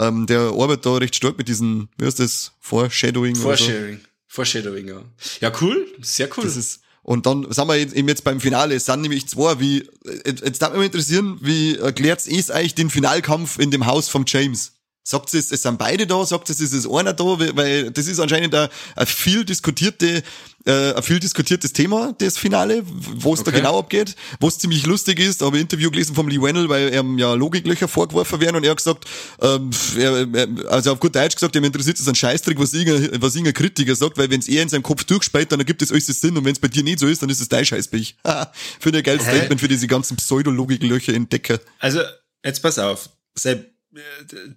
Ähm, der arbeitet da recht stark mit diesen, wie heißt das, Foreshadowing oder so. Foreshadowing. Foreshadowing, ja. Ja, cool. Sehr cool. Das ist, und dann sind wir eben jetzt beim Finale. Es sind nämlich zwei, wie, jetzt, jetzt darf mich interessieren, wie erklärt es eigentlich den Finalkampf in dem Haus vom James? Sagt es, es sind beide da? Sagt es, es ist einer da? Weil- das ist anscheinend ein, ein viel diskutierte, äh, ein viel diskutiertes Thema, das Finale, wo es da Okay. genau abgeht. Was ziemlich lustig ist, da habe ein Interview gelesen vom Lee Wennell, weil ihm ja Logiklöcher vorgeworfen werden und er hat gesagt, ähm, er, also auf gut Deutsch gesagt, ihm interessiert es ein Scheißdreck, was irgendein, was irgendein Kritiker sagt, weil wenn es er in seinem Kopf durchspeit, dann ergibt es alles Sinn und wenn es bei dir nicht so ist, dann ist es dein Scheißpech. Finde ich ein geiles? Statement für diese ganzen Pseudologiklöcher in Decker. Also, jetzt pass auf. Äh,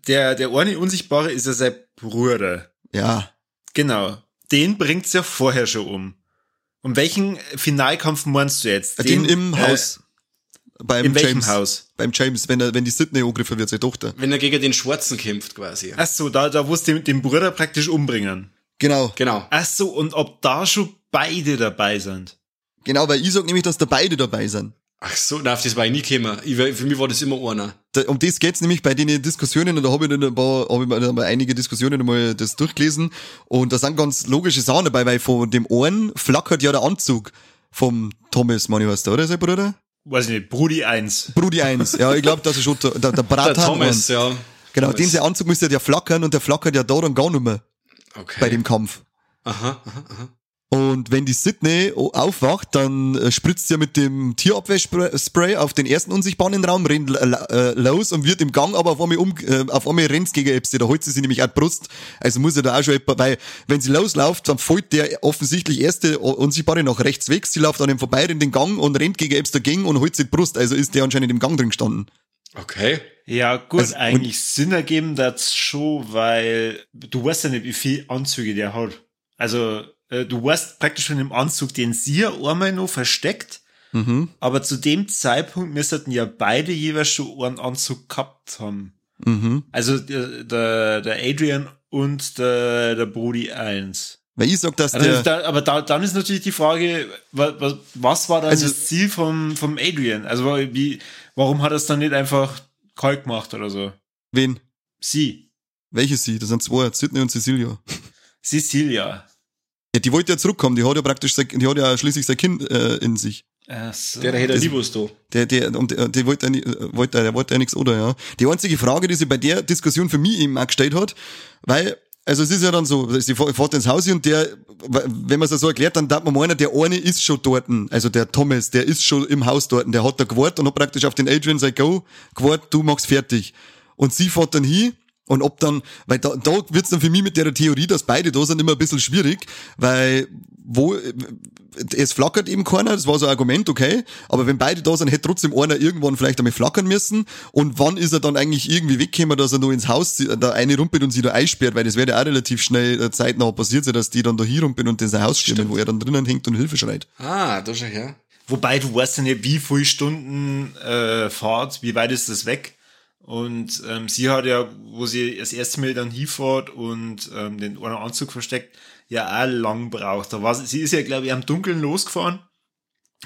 der, der eine Unsichtbare ist ja sein Bruder. Ja. Genau. Den bringt's ja vorher schon um. Um welchen Finalkampf meinst du jetzt? Den, im äh, Haus. Beim in welchem James. Haus? Beim James, wenn er, wenn die Sydney angegriffen wird, seine Tochter. Wenn er gegen den Schwarzen kämpft, quasi. Ach so, da, da wo es den, den Bruder praktisch umbringen. Genau. Genau. Ach so, und ob da schon beide dabei sind? Genau, weil ich sag nämlich, dass da beide dabei sind. Ach so, na, auf das war ich nie gekommen. Ich, für mich war das immer einer. Da, um das geht's nämlich bei den Diskussionen und da habe ich dann ein paar, hab ich mal, mal einige Diskussionen mal das durchgelesen und da sind ganz logische Sachen dabei, weil von dem einen flackert ja der Anzug vom Thomas, meine ich, heißt der, oder sein Bruder? Weiß ich nicht, Brudi 1. Brudi 1, ja, ich glaube, das ist schon der, der, der Bratan. Der Thomas, ja. Genau, Thomas. den sein Anzug müsste ja flackern und der flackert ja da dann gar nicht mehr Okay. bei dem Kampf. Aha, aha, aha. Und wenn die Sydney aufwacht, dann äh, spritzt sie ja mit dem Tierabwehrspray auf den ersten unsichtbaren Raum, rennt äh, los und wird im Gang aber auf einmal um, äh, auf einmal rennt gegen Epsi. Da holt sie sich nämlich auch die Brust. Also muss er da auch schon, etwa- weil wenn sie losläuft, dann folgt der offensichtlich erste Unsichtbare nach rechts weg. Sie läuft an ihm vorbei in den Gang und rennt gegen Epsi dagegen und holt sich die Brust. Also ist der anscheinend im Gang drin gestanden. Okay. Ja, gut, Also, eigentlich Sinn ergeben das schon, weil du weißt ja nicht, wie viel Anzüge der hat. Also, äh, du weißt praktisch von dem Anzug, den sie ja einmal noch versteckt, Mhm. aber zu dem Zeitpunkt müssten ja beide jeweils schon einen Anzug gehabt haben. Mhm. Also, der, der, der Adrian und der, der Brody 1. Weil ich sag, dass Also der, aber da, dann ist natürlich die Frage, was, was, was war dann Also- das Ziel vom, vom Adrian? Also wie, warum hat er es dann nicht einfach kalt gemacht oder so? wen? Sie, Welche sie? Das sind zwei, Sydney und Cecilia. Cecilia. Ja, die wollte ja zurückkommen, die hat ja praktisch, sein- die hat ja schließlich sein Kind äh, in sich. Ach so. Der hätte was da. Der, der, und der, der wollte, ja äh, wollte, der wollte ja nichts, oder, ja. Die einzige Frage, die sie bei der Diskussion für mich eben auch gestellt hat, weil, also es ist ja dann so, sie fährt ins Haus und der, wenn man es so erklärt, dann darf man meinen, der eine ist schon dort, also der Thomas, der ist schon im Haus dort, der hat da gewartet und hat praktisch auf den Adrian sein Go gewartet, du machst fertig. Und sie fährt dann hin und ob dann, weil da, da wird's dann für mich mit der Theorie, dass beide da sind, immer ein bisschen schwierig, weil wo, es flackert eben keiner, das war so ein Argument, okay, aber wenn beide da sind, hätte trotzdem einer irgendwann vielleicht einmal flackern müssen und wann ist er dann eigentlich irgendwie weggekommen, dass er nur ins Haus zie- da eine rumpelt und sie da einsperrt, weil das wäre ja auch relativ schnell äh, zeitnah passiert sein, dass die dann da hier rumpeln und das ein Haus stürmen, wo er dann drinnen hängt und Hilfe schreit. Ah, da schau her. Wobei du weißt ja nicht, wie viele Stunden äh, Fahrt, wie weit ist das weg? Und ähm, sie hat ja, wo sie das erste Mal dann hinfährt und ähm, den einen Anzug versteckt, ja auch lang braucht. Da war sie, sie ist ja, glaube ich, am Dunkeln losgefahren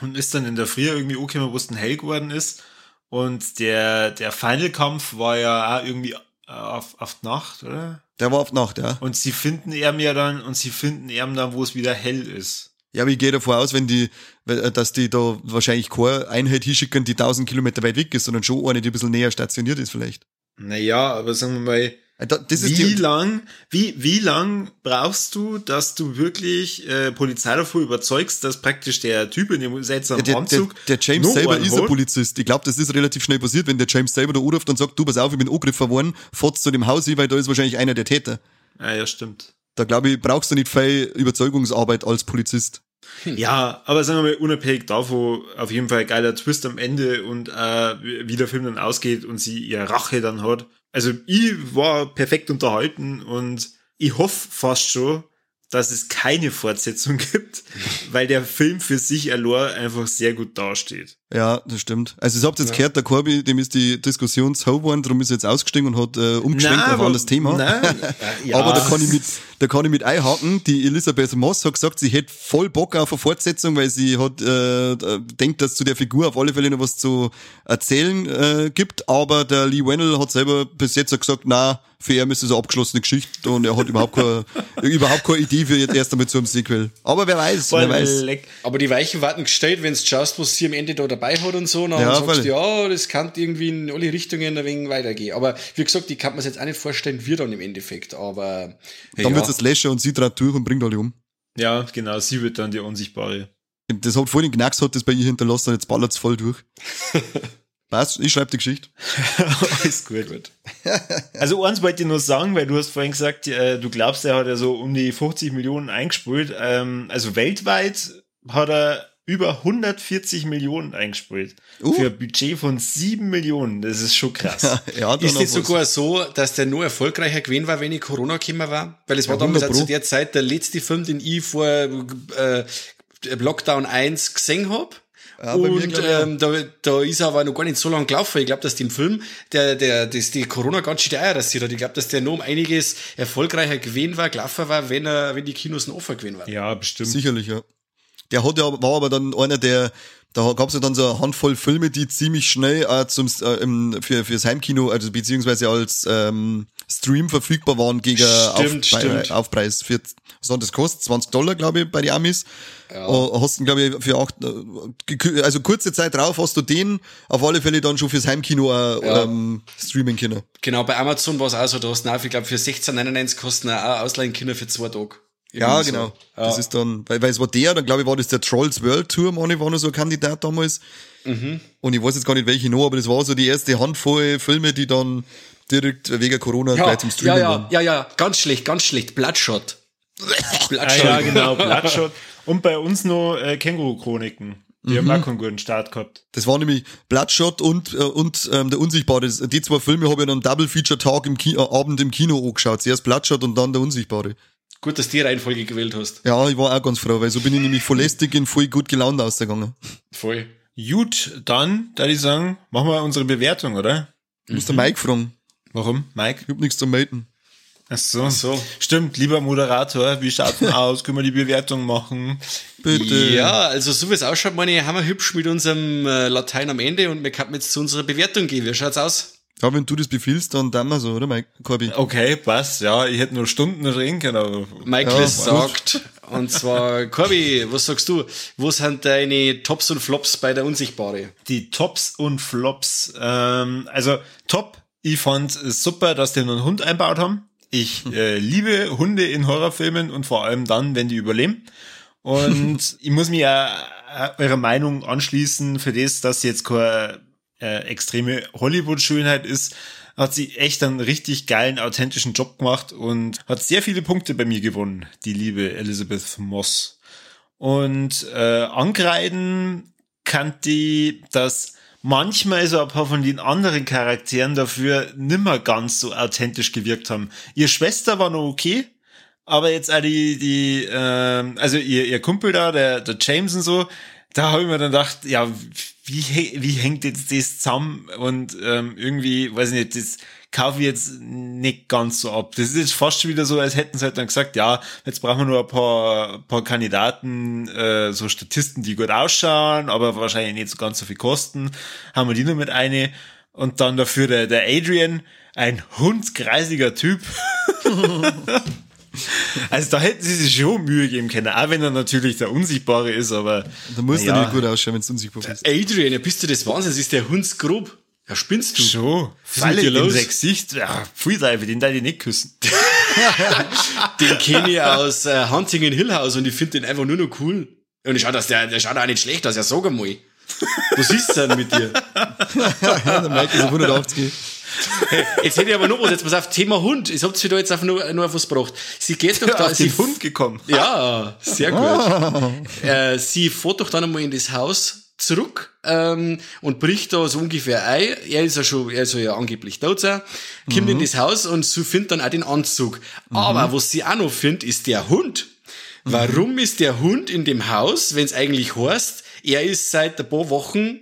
und ist dann in der Früh irgendwie angekommen, wo es dann hell geworden ist. Und der, der Final-Kampf war ja auch irgendwie äh, auf, auf die Nacht, oder? Der war auf Nacht, ja. Und sie finden ihn ja dann, und sie finden ihn dann, wo es wieder hell ist. Ja, aber ich gehe davon aus, wenn die, äh, dass die da wahrscheinlich keine Einheit hinschicken, die 1000 Kilometer weit weg ist, sondern schon eine, die ein bisschen näher stationiert ist vielleicht. Naja, aber sagen wir mal, Äh, wie lang, wie, wie lang brauchst du, dass du wirklich äh, Polizei davor überzeugst, dass praktisch der Typ in dem seltsamen der, der, Anzug der James noch selber ist ein? Polizist. Ich glaube, das ist relativ schnell passiert, wenn der James selber da anruft und sagt, du, pass auf, ich bin angegriffen worden, fahrt's zu dem Haus hin, weil da ist wahrscheinlich einer der Täter. Ja, ja, stimmt. Da glaube ich, brauchst du nicht viel Überzeugungsarbeit als Polizist. Ja, aber sagen wir mal, unabhängig davon, auf jeden Fall ein geiler Twist am Ende und äh, wie der Film dann ausgeht und sie ihre Rache dann hat. Also ich war perfekt unterhalten und ich hoffe fast schon, dass es keine Fortsetzung gibt, weil der Film für sich allein einfach sehr gut dasteht. Ja, das stimmt. Also ich habt jetzt gehört, der Corby, dem ist die Diskussion hoch geworden, darum ist er jetzt ausgestiegen und hat äh, umgeschwenkt auf ein anderes Thema. Nein, ja. Aber da kann ich mit, da kann ich mit einhaken. Die Elisabeth Moss hat gesagt, sie hätte voll Bock auf eine Fortsetzung, weil sie hat, äh, denkt, dass zu der Figur auf alle Fälle noch was zu erzählen äh, gibt. Aber der Lee Wennell hat selber bis jetzt gesagt, na, für ihn ist es eine abgeschlossene Geschichte und er hat überhaupt keine, überhaupt keine Idee für jetzt erst einmal zu einem Sequel. Aber wer weiß, wer weiß. Leck. Aber die Weichen warten gestellt, wenn es schaust, was sie am Ende da dabei hat und so, dann Ja, sagst voll. du, ja, das kann irgendwie in alle Richtungen ein wenig weitergehen. Aber wie gesagt, ich kann mir jetzt auch nicht vorstellen, wie dann im Endeffekt, aber Dann ja. wird es Slasher und sie dreht durch und bringt alle um. Ja, genau, sie wird dann die Unsichtbare. Das hat vorhin Knacks hat das bei ihr hinterlassen und jetzt ballert's voll durch. Passt, ich schreibe die Geschichte. Alles gut. Also eins wollte ich nur sagen, weil du hast vorhin gesagt, äh, du glaubst, er hat ja so um die 50 Millionen eingespielt. Ähm, also weltweit hat er über 140 Millionen eingespielt. Uh. Für ein Budget von 7 Millionen. Das ist schon krass. Ja, Ist es was. sogar so, dass der nur erfolgreicher gewesen war, wenn ich Corona gekommen war? Weil es war Ja, damals 100 auch zu der Zeit der letzte Film, den ich vor äh, Lockdown 1 gesehen hab. Ja, und ähm, da, da ist er aber noch gar nicht so lange gelaufen. Ich glaube, dass den Film, der, der, das, die Corona ganz schön Eier rasiert hat. Ich glaube, dass der noch um einiges erfolgreicher gewesen war, gelaufen war, wenn er, wenn die Kinos noch offen gewesen waren. Ja, bestimmt. Sicherlich, ja. Der hat ja, war aber dann einer der, da gab's ja dann so eine Handvoll Filme, die ziemlich schnell äh, zum, äh, im, für, fürs Heimkino, also beziehungsweise als ähm, Stream verfügbar waren gegen Stimmt, Auf, stimmt. Aufpreis. Für, was hat das kostet? 20 Dollar, glaube ich, bei den Amis. Ja. hast du, glaube ich, für acht, äh, also kurze Zeit drauf hast du den auf alle Fälle dann schon fürs Heimkino äh, Ja. ähm, streamen können. Genau, bei Amazon war es auch so, da hast du auch, ich glaube, für 16,99 kosten auch ausleihen Kinder für zwei Tage. Ja, so. genau. Ja. Das ist dann, weil, weil es war der, dann glaube ich, war das der Trolls World Tour, meine ich, war noch so ein Kandidat damals. Mhm. Und ich weiß jetzt gar nicht, welche noch, aber das war so die erste Handvoll Filme, die dann direkt wegen Corona ja, gleich zum ja, Streamen ja, waren. ja, ja, ganz schlecht, ganz schlecht. Bloodshot. Ah, Bloodshot. ja, genau, Bloodshot. Und bei uns noch äh, Känguru-Chroniken. Die haben auch keinen guten Start gehabt. Das war nämlich Bloodshot und, äh, und ähm, der Unsichtbare. Die zwei Filme habe ich dann Double Feature Tag im Ki äh, Abend im Kino angeschaut. Zuerst Bloodshot und dann der Unsichtbare. Gut, dass du die Reihenfolge gewählt hast. Ja, ich war auch ganz froh, weil so bin ich nämlich voll lästig und voll gut gelaunt ausgegangen. Voll. Gut, dann, da ich sagen, machen wir unsere Bewertung, oder? Du musst den Mike fragen. Warum, Mike? Ich hab nichts zu melden. Ach so. so. Stimmt, lieber Moderator, wie schaut's denn aus? Können wir die Bewertung machen? Bitte. Ja, also so wie es ausschaut, meine ich, haben wir hübsch mit unserem äh, Latein am Ende und wir können jetzt zu unserer Bewertung gehen. Wie schaut's aus? Ja, wenn du das befiehlst, dann dann mal so, oder Mike? Corby? Okay, passt, ja, ich hätte nur Stunden reden können, aber Michael Ja, sagt, und zwar, Corby, was sagst du? Wo sind deine Tops und Flops bei der Unsichtbare? die Tops und Flops. Ähm, also Top, ich fand es super, dass die einen Hund einbaut haben. Ich äh, liebe Hunde in Horrorfilmen und vor allem dann, wenn die überleben. Und ich muss mir ja äh, eurer Meinung anschließen, für das, dass sie jetzt keine äh, extreme Hollywood-Schönheit ist, hat sie echt einen richtig geilen, authentischen Job gemacht und hat sehr viele Punkte bei mir gewonnen, die liebe Elizabeth Moss. Und äh, angreifen kann die, dass manchmal so ein paar von den anderen Charakteren dafür nimmer ganz so authentisch gewirkt haben. Ihre Schwester war noch okay, aber jetzt auch die, die, ähm, also ihr, ihr Kumpel da, der, der James und so, da habe ich mir dann gedacht, ja, wie, wie hängt jetzt das zusammen? Und ähm, irgendwie, weiß ich nicht, das kaufe ich jetzt nicht ganz so ab. Das ist jetzt fast schon wieder so, als hätten sie halt dann gesagt, ja, jetzt brauchen wir nur ein paar, paar Kandidaten, äh, so Statisten, die gut ausschauen, aber wahrscheinlich nicht so ganz so viel kosten. Haben wir die nur mit eine. Und dann dafür der, der Adrian, ein hundskreisiger Typ. Also da hätten sie sich schon Mühe geben können, auch wenn er natürlich der Unsichtbare ist, aber Da musst na du ja, nicht gut ausschauen, wenn du unsichtbar bist. Adrian, ja, bist du des Wahnsinns? Ist der Hundsgrob? Ja, spinnst du? schon. Ist Falle in los? sein Gesicht, ja, Freedive, den da ich nicht küssen. Den kenne ich aus äh, Hunting in Hill House und ich finde den einfach nur noch cool. Und ich schau, dass der, der schaut auch nicht schlecht aus, ja, sag einmal. Was ist denn mit dir? Ja, der Mike ist auf 180. Jetzt hätte ich aber noch was, jetzt pass auf, Thema Hund. Ich hab's wieder jetzt auf nur, nur auf was gebracht. Sie geht doch da, auf sie den Hund gekommen. Ja, sehr gut. äh, sie fährt doch dann einmal in das Haus zurück ähm, und bricht da so ungefähr ein. Er ist ja schon, er soll ja angeblich tot sein, kommt in das Haus und sie findet dann auch den Anzug. Aber was sie auch noch findet, ist der Hund. Warum ist der Hund in dem Haus, wenn es eigentlich heißt, er ist seit ein paar Wochen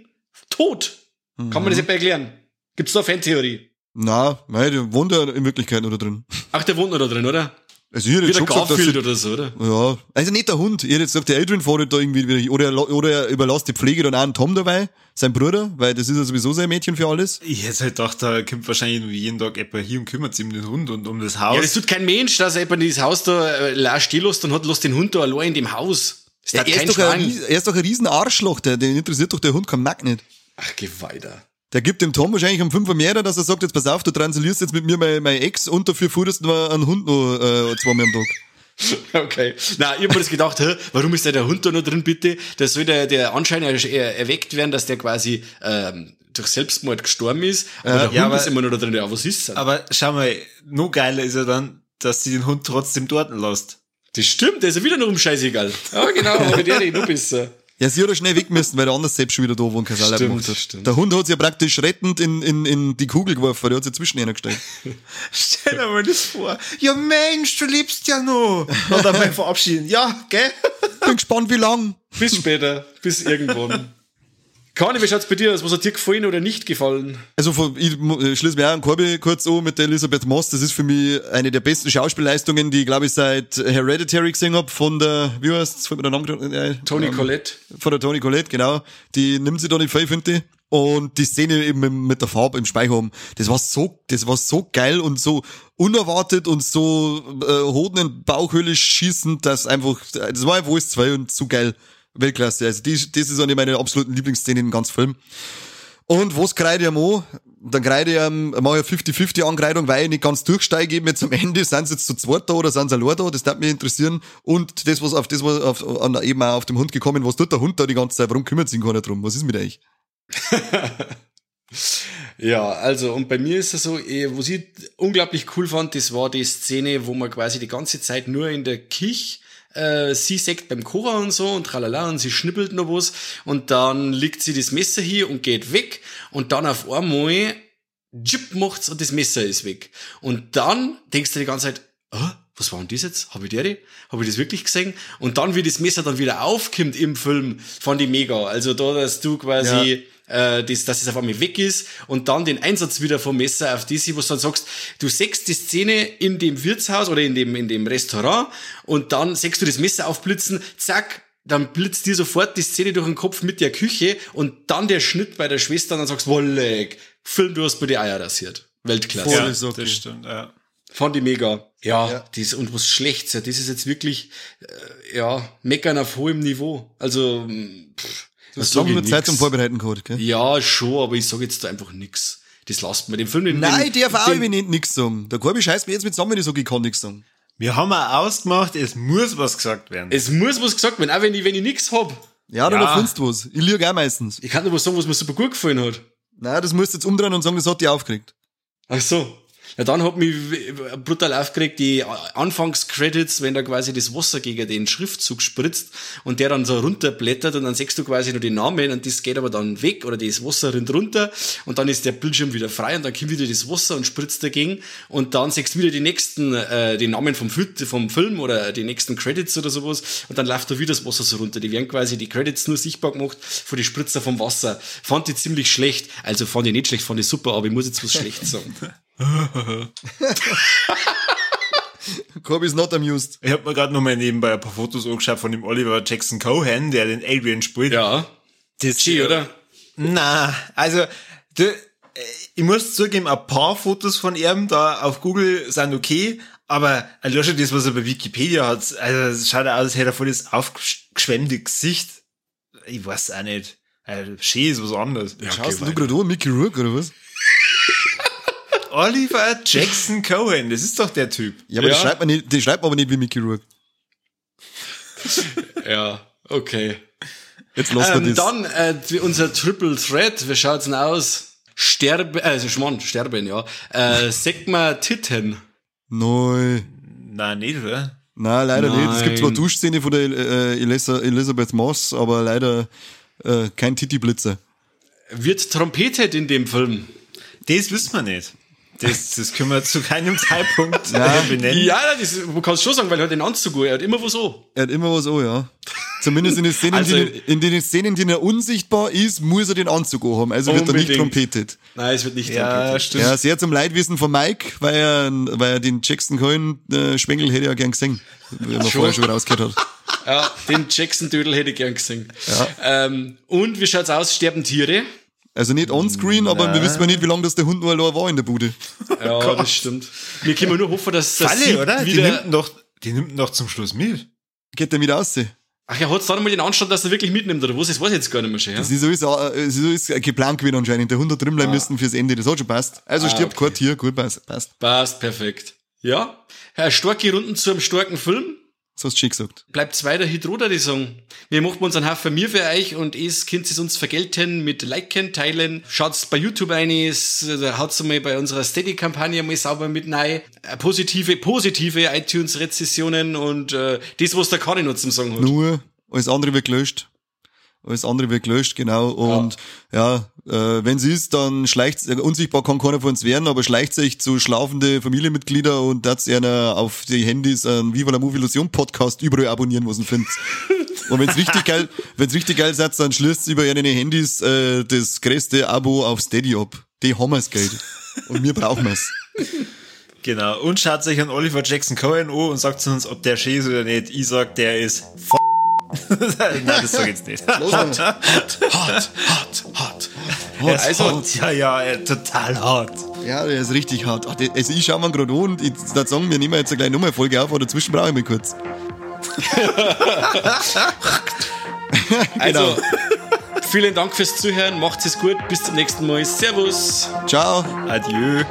tot? Kann man das nicht erklären? Gibt's da Fantheorie? Na, nein, der wohnt ja in Wirklichkeit oder drin. Ach, der wohnt noch da drin, oder? Also ich hätte Wie jetzt der Garfield oder so, oder? ja, also nicht der Hund. Hätte jetzt gesagt, der Adrian fährt da irgendwie wieder, oder, er oder er überlässt die Pflege dann auch an Tom dabei, sein Bruder, weil das ist ja sowieso sein Mädchen für alles. Ich hätte halt gedacht, da kommt wahrscheinlich nur jeden Tag jemand hier und kümmert sich um den Hund und um das Haus. Ja, das tut kein Mensch, dass er jemand dieses Haus da äh, la stehen lässt und hat lässt den Hund da allein in dem Haus. Das Ja, er, ist doch ein, er ist doch ein riesen Arschloch, der, den interessiert doch der Hund kein Mack nicht. Ach, geh weiter. Der gibt dem Tom wahrscheinlich um Fünfer mehr, dass er sagt, jetzt pass auf, du transilierst jetzt mit mir meine, meine Ex und dafür futterst du noch einen Hund noch äh, zweimal am Tag. Okay. Na, ich hab mir das gedacht, hä, warum ist da der Hund da noch drin, bitte? Da soll der, der Anschein er, er, erweckt werden, dass der quasi ähm, durch Selbstmord gestorben ist. Aber der Hund ja, aber- ist immer noch da drin. Ja, was ist denn? Aber schau mal, noch geiler ist ja dann, dass sie den Hund trotzdem dort lässt. Das stimmt, der ist ja wieder noch um Scheißegal. Ja, genau, aber der, der du bist. Ja, sie hat ja schnell weg müssen, weil der anders selbst schon wieder da wohnt, kein Salat Stimmt, gemacht hat. stimmt. Der Hund hat sie ja praktisch rettend in, in, in die Kugel geworfen, der hat sie zwischen ihnen gestellt. Stell dir mal das vor. Ja Mensch, du lebst ja noch. Und dann mal verabschieden. Ja, gell? Bin gespannt, wie lang. Bis später, bis irgendwann. Conny, wie schaut's bei dir aus? Was hat dir gefallen oder nicht gefallen? Also von, ich schließe mir auch einen Korbi kurz an mit der Elisabeth Moss. Das ist für mich eine der besten Schauspielleistungen, die ich glaube ich seit Hereditary gesehen hab von der, wie heißt's, von der Namen, äh, Toni ähm, Collette. Von der Toni Collette, genau. Die nimmt sie da nicht viel, finde ich. Und die Szene eben mit- der Farbe im Speicher haben, das war so, das war so geil und so unerwartet und so äh, Hoden in Bauchhöhle schießend, dass einfach, das war einfach alles zwei und so geil. Weltklasse. Also die, das ist eine meiner absoluten Lieblingsszenen im ganzen Film. Und was kreide ich ihm an? Dann kreide ich ihm, mache ich eine 50-50 Ankreidung, weil ich nicht ganz durchsteige, eben jetzt am Ende, sind sie jetzt zu zweit da oder sind sie allein da, das darf mich interessieren. Und das, was auf das, was auf, an, eben auch auf dem Hund gekommen, was tut der Hund da die ganze Zeit? Warum kümmert sich keiner drum? Was ist mit euch? Ja, also und bei mir ist es so, eh, was ich unglaublich cool fand, das war die Szene, wo man quasi die ganze Zeit nur in der Kich äh, sie sägt beim Kocher und so und tralala und sie schnippelt noch was und dann legt sie das Messer hier und geht weg und dann auf einmal Jip macht's und das Messer ist weg. Und dann denkst du die ganze Zeit, ah, was war denn das jetzt? Habe ich die? Habe ich das wirklich gesehen? Und dann, wie das Messer dann wieder aufkommt im Film, fand ich mega. Also da, dass du quasi, äh, das, dass es auf einmal weg ist und dann den Einsatz wieder vom Messer auf das, wo du dann sagst, du sägst die Szene in dem Wirtshaus oder in dem, in dem Restaurant und dann sägst du das Messer aufblitzen, zack, dann blitzt dir sofort die Szene durch den Kopf mit der Küche und dann der Schnitt bei der Schwester und dann sagst, Wolleck, Film, du hast mir die Eier rasiert. Weltklasse. Voll. Ja, ist okay. das stimmt, ja. Fand ich mega. Ja, Ja. Das, und was Schlechtes, ja, das ist jetzt wirklich, äh, ja, meckern auf hohem Niveau. Also, pff, Du hast lange nur Zeit zum Vorbereiten gehabt, gell? Ja, schon, aber ich sag jetzt da einfach nix. Das lasst mir den Film den, Nein, den, darf auch den, ich nicht nix sagen. Der Korbi scheißt mir jetzt mit zusammen, wenn ich sage, ich kann nix sagen. Wir haben auch ausgemacht, es muss was gesagt werden. Es muss was gesagt werden, auch wenn ich, wenn ich nix hab. Ja, dann Ja. erfindest du was. Ich liege auch meistens. Ich kann nur was sagen, was mir super gut gefallen hat. Nein, das musst du jetzt umdrehen und sagen, das hat dich aufgeregt. Ach so. Ja, dann hat mich brutal aufgeregt, die Anfangscredits, wenn da quasi das Wasser gegen den Schriftzug spritzt und der dann so runterblättert und dann siehst du quasi nur den Namen und das geht aber dann weg oder das Wasser rinnt runter und dann ist der Bildschirm wieder frei und dann kommt wieder das Wasser und spritzt dagegen und dann siehst du wieder die nächsten, äh, den Namen vom, vom Film oder die nächsten Credits oder sowas und dann läuft da wieder das Wasser so runter. Die werden quasi die Credits nur sichtbar gemacht von die Spritzer vom Wasser. Fand ich ziemlich schlecht. Also fand ich nicht schlecht, fand ich super, aber ich muss jetzt was schlecht sagen. Korbi ist not amused. Ich habe mir gerade noch mal nebenbei ein paar Fotos angeschaut von dem Oliver Jackson Cohen, der den Adrian spielt. Ja. das G, oder? Na, also du, äh, ich muss zugeben, ein paar Fotos von ihm da auf Google sind okay, aber schon das, was er bei Wikipedia hat, also es schaut aus, als hätte er voll das aufgeschwemmte Gesicht. Ich weiß auch nicht. Also, schön ist was anderes. Ja, Schaust okay, du gerade an, Mickey Rourke, oder was? Oliver Jackson Cohen, das ist doch der Typ. Ja, aber Ja. Das, schreibt man nicht, das schreibt man aber nicht wie Mickey Rourke. Ja, okay. Jetzt lassen wir Ähm, das. dann äh, unser Triple Threat, wie schaut's denn aus? Sterbe, äh, Schmarrn, sterben, ja. Äh, Sigma Titten. Nein. Nein, nicht, oder? Nein, leider nicht. Es gibt zwar Nein. Duschszene von der äh, Elisa, Elizabeth Moss, aber leider äh, kein Titi-Blitzer. Wird trompetet in dem Film. Das wissen wir nicht. Das, das können wir zu keinem Zeitpunkt äh, benennen. Ja, das, du kannst schon sagen, weil er hat den Anzug, an, er hat immer was an. Er hat immer was an, ja. Zumindest in den Szenen, Also- die, in den Szenen, in denen er unsichtbar ist, muss er den Anzug haben. Also wird er nicht Unbedingt. trompetet. Nein, es wird nicht Ja, trompetet. stimmt. Ja, sehr zum Leidwissen von Mike, weil er, weil er den Jackson Cohen äh, hätte er gern gesehen, wie man vorher schon rausgehört hat. Ja, den Jackson-Dödel hätte ich gern gesehen. Ähm, und wie schaut's aus? Sterben Tiere? Also nicht onscreen, aber wir wissen ja nicht, wie lange das der Hund nur allein war in der Bude. Ja, das stimmt. Wir können nur hoffen, dass das Falle, oder? Die nimmt ihn doch, die nimmt ihn doch zum Schluss mit. Geht der mit aussehen? Ach, er hat dann mal den Anstand, dass er wirklich mitnimmt, oder was? Das weiß ich jetzt gar nicht mehr schon. Ja? Das ist so ist, äh, so ist geplant gewesen anscheinend. Der Hund hat drin bleiben müssen fürs Ende. Das hat schon passt. Also stirbt Ah. okay. kein Tier. Gut, passt. passt. Passt, perfekt. Ja, Herr starke Runden zu einem starken Film. Das hast du schön gesagt. Bleibt zweiter Hit oder die Song. Wir machen uns einen Haufen mir für euch und es könnt ihr uns vergelten mit Liken, Teilen. Schaut's bei YouTube ein, es, haut's mal bei unserer Steady-Kampagne mal sauber mit rein. Äh, Positive, positive iTunes-Rezessionen und äh, das, was der Karin noch zum Sagen hat. Nur, alles andere wird gelöscht. Alles andere wird gelöscht, genau. Und ja, äh, wenn es ist, dann schleicht unsichtbar kann keiner von uns werden, aber schleicht sich zu schlafende Familienmitglieder und das einer auf die Handys einen Viva la Movie Illusion Podcast überall abonnieren, was ihr findet. Und wenn's richtig geil, wenn's richtig geil seid, dann schließt über ihre Handys äh, das größte Abo auf Steady ab. Die haben wir's Geld. Und wir brauchen es. Genau. Und schaut sich an Oliver Jackson Cohen an und sagt zu uns, ob der schön ist oder nicht. Ich sag, der ist f Nein, das sag ich jetzt nicht. Hart, hart, hart, hart, hart. Er ist Also- hart, ja, ja, er- total hart. Ja, der ist richtig hart. Ach, also ich schau mir gerade an und ich würde sagen, wir nehmen jetzt eine kleine Nummerfolge auf, aber dazwischen brauche ich mal kurz. Also, vielen Dank fürs Zuhören, macht es gut, bis zum nächsten Mal. Servus. Ciao. Adieu.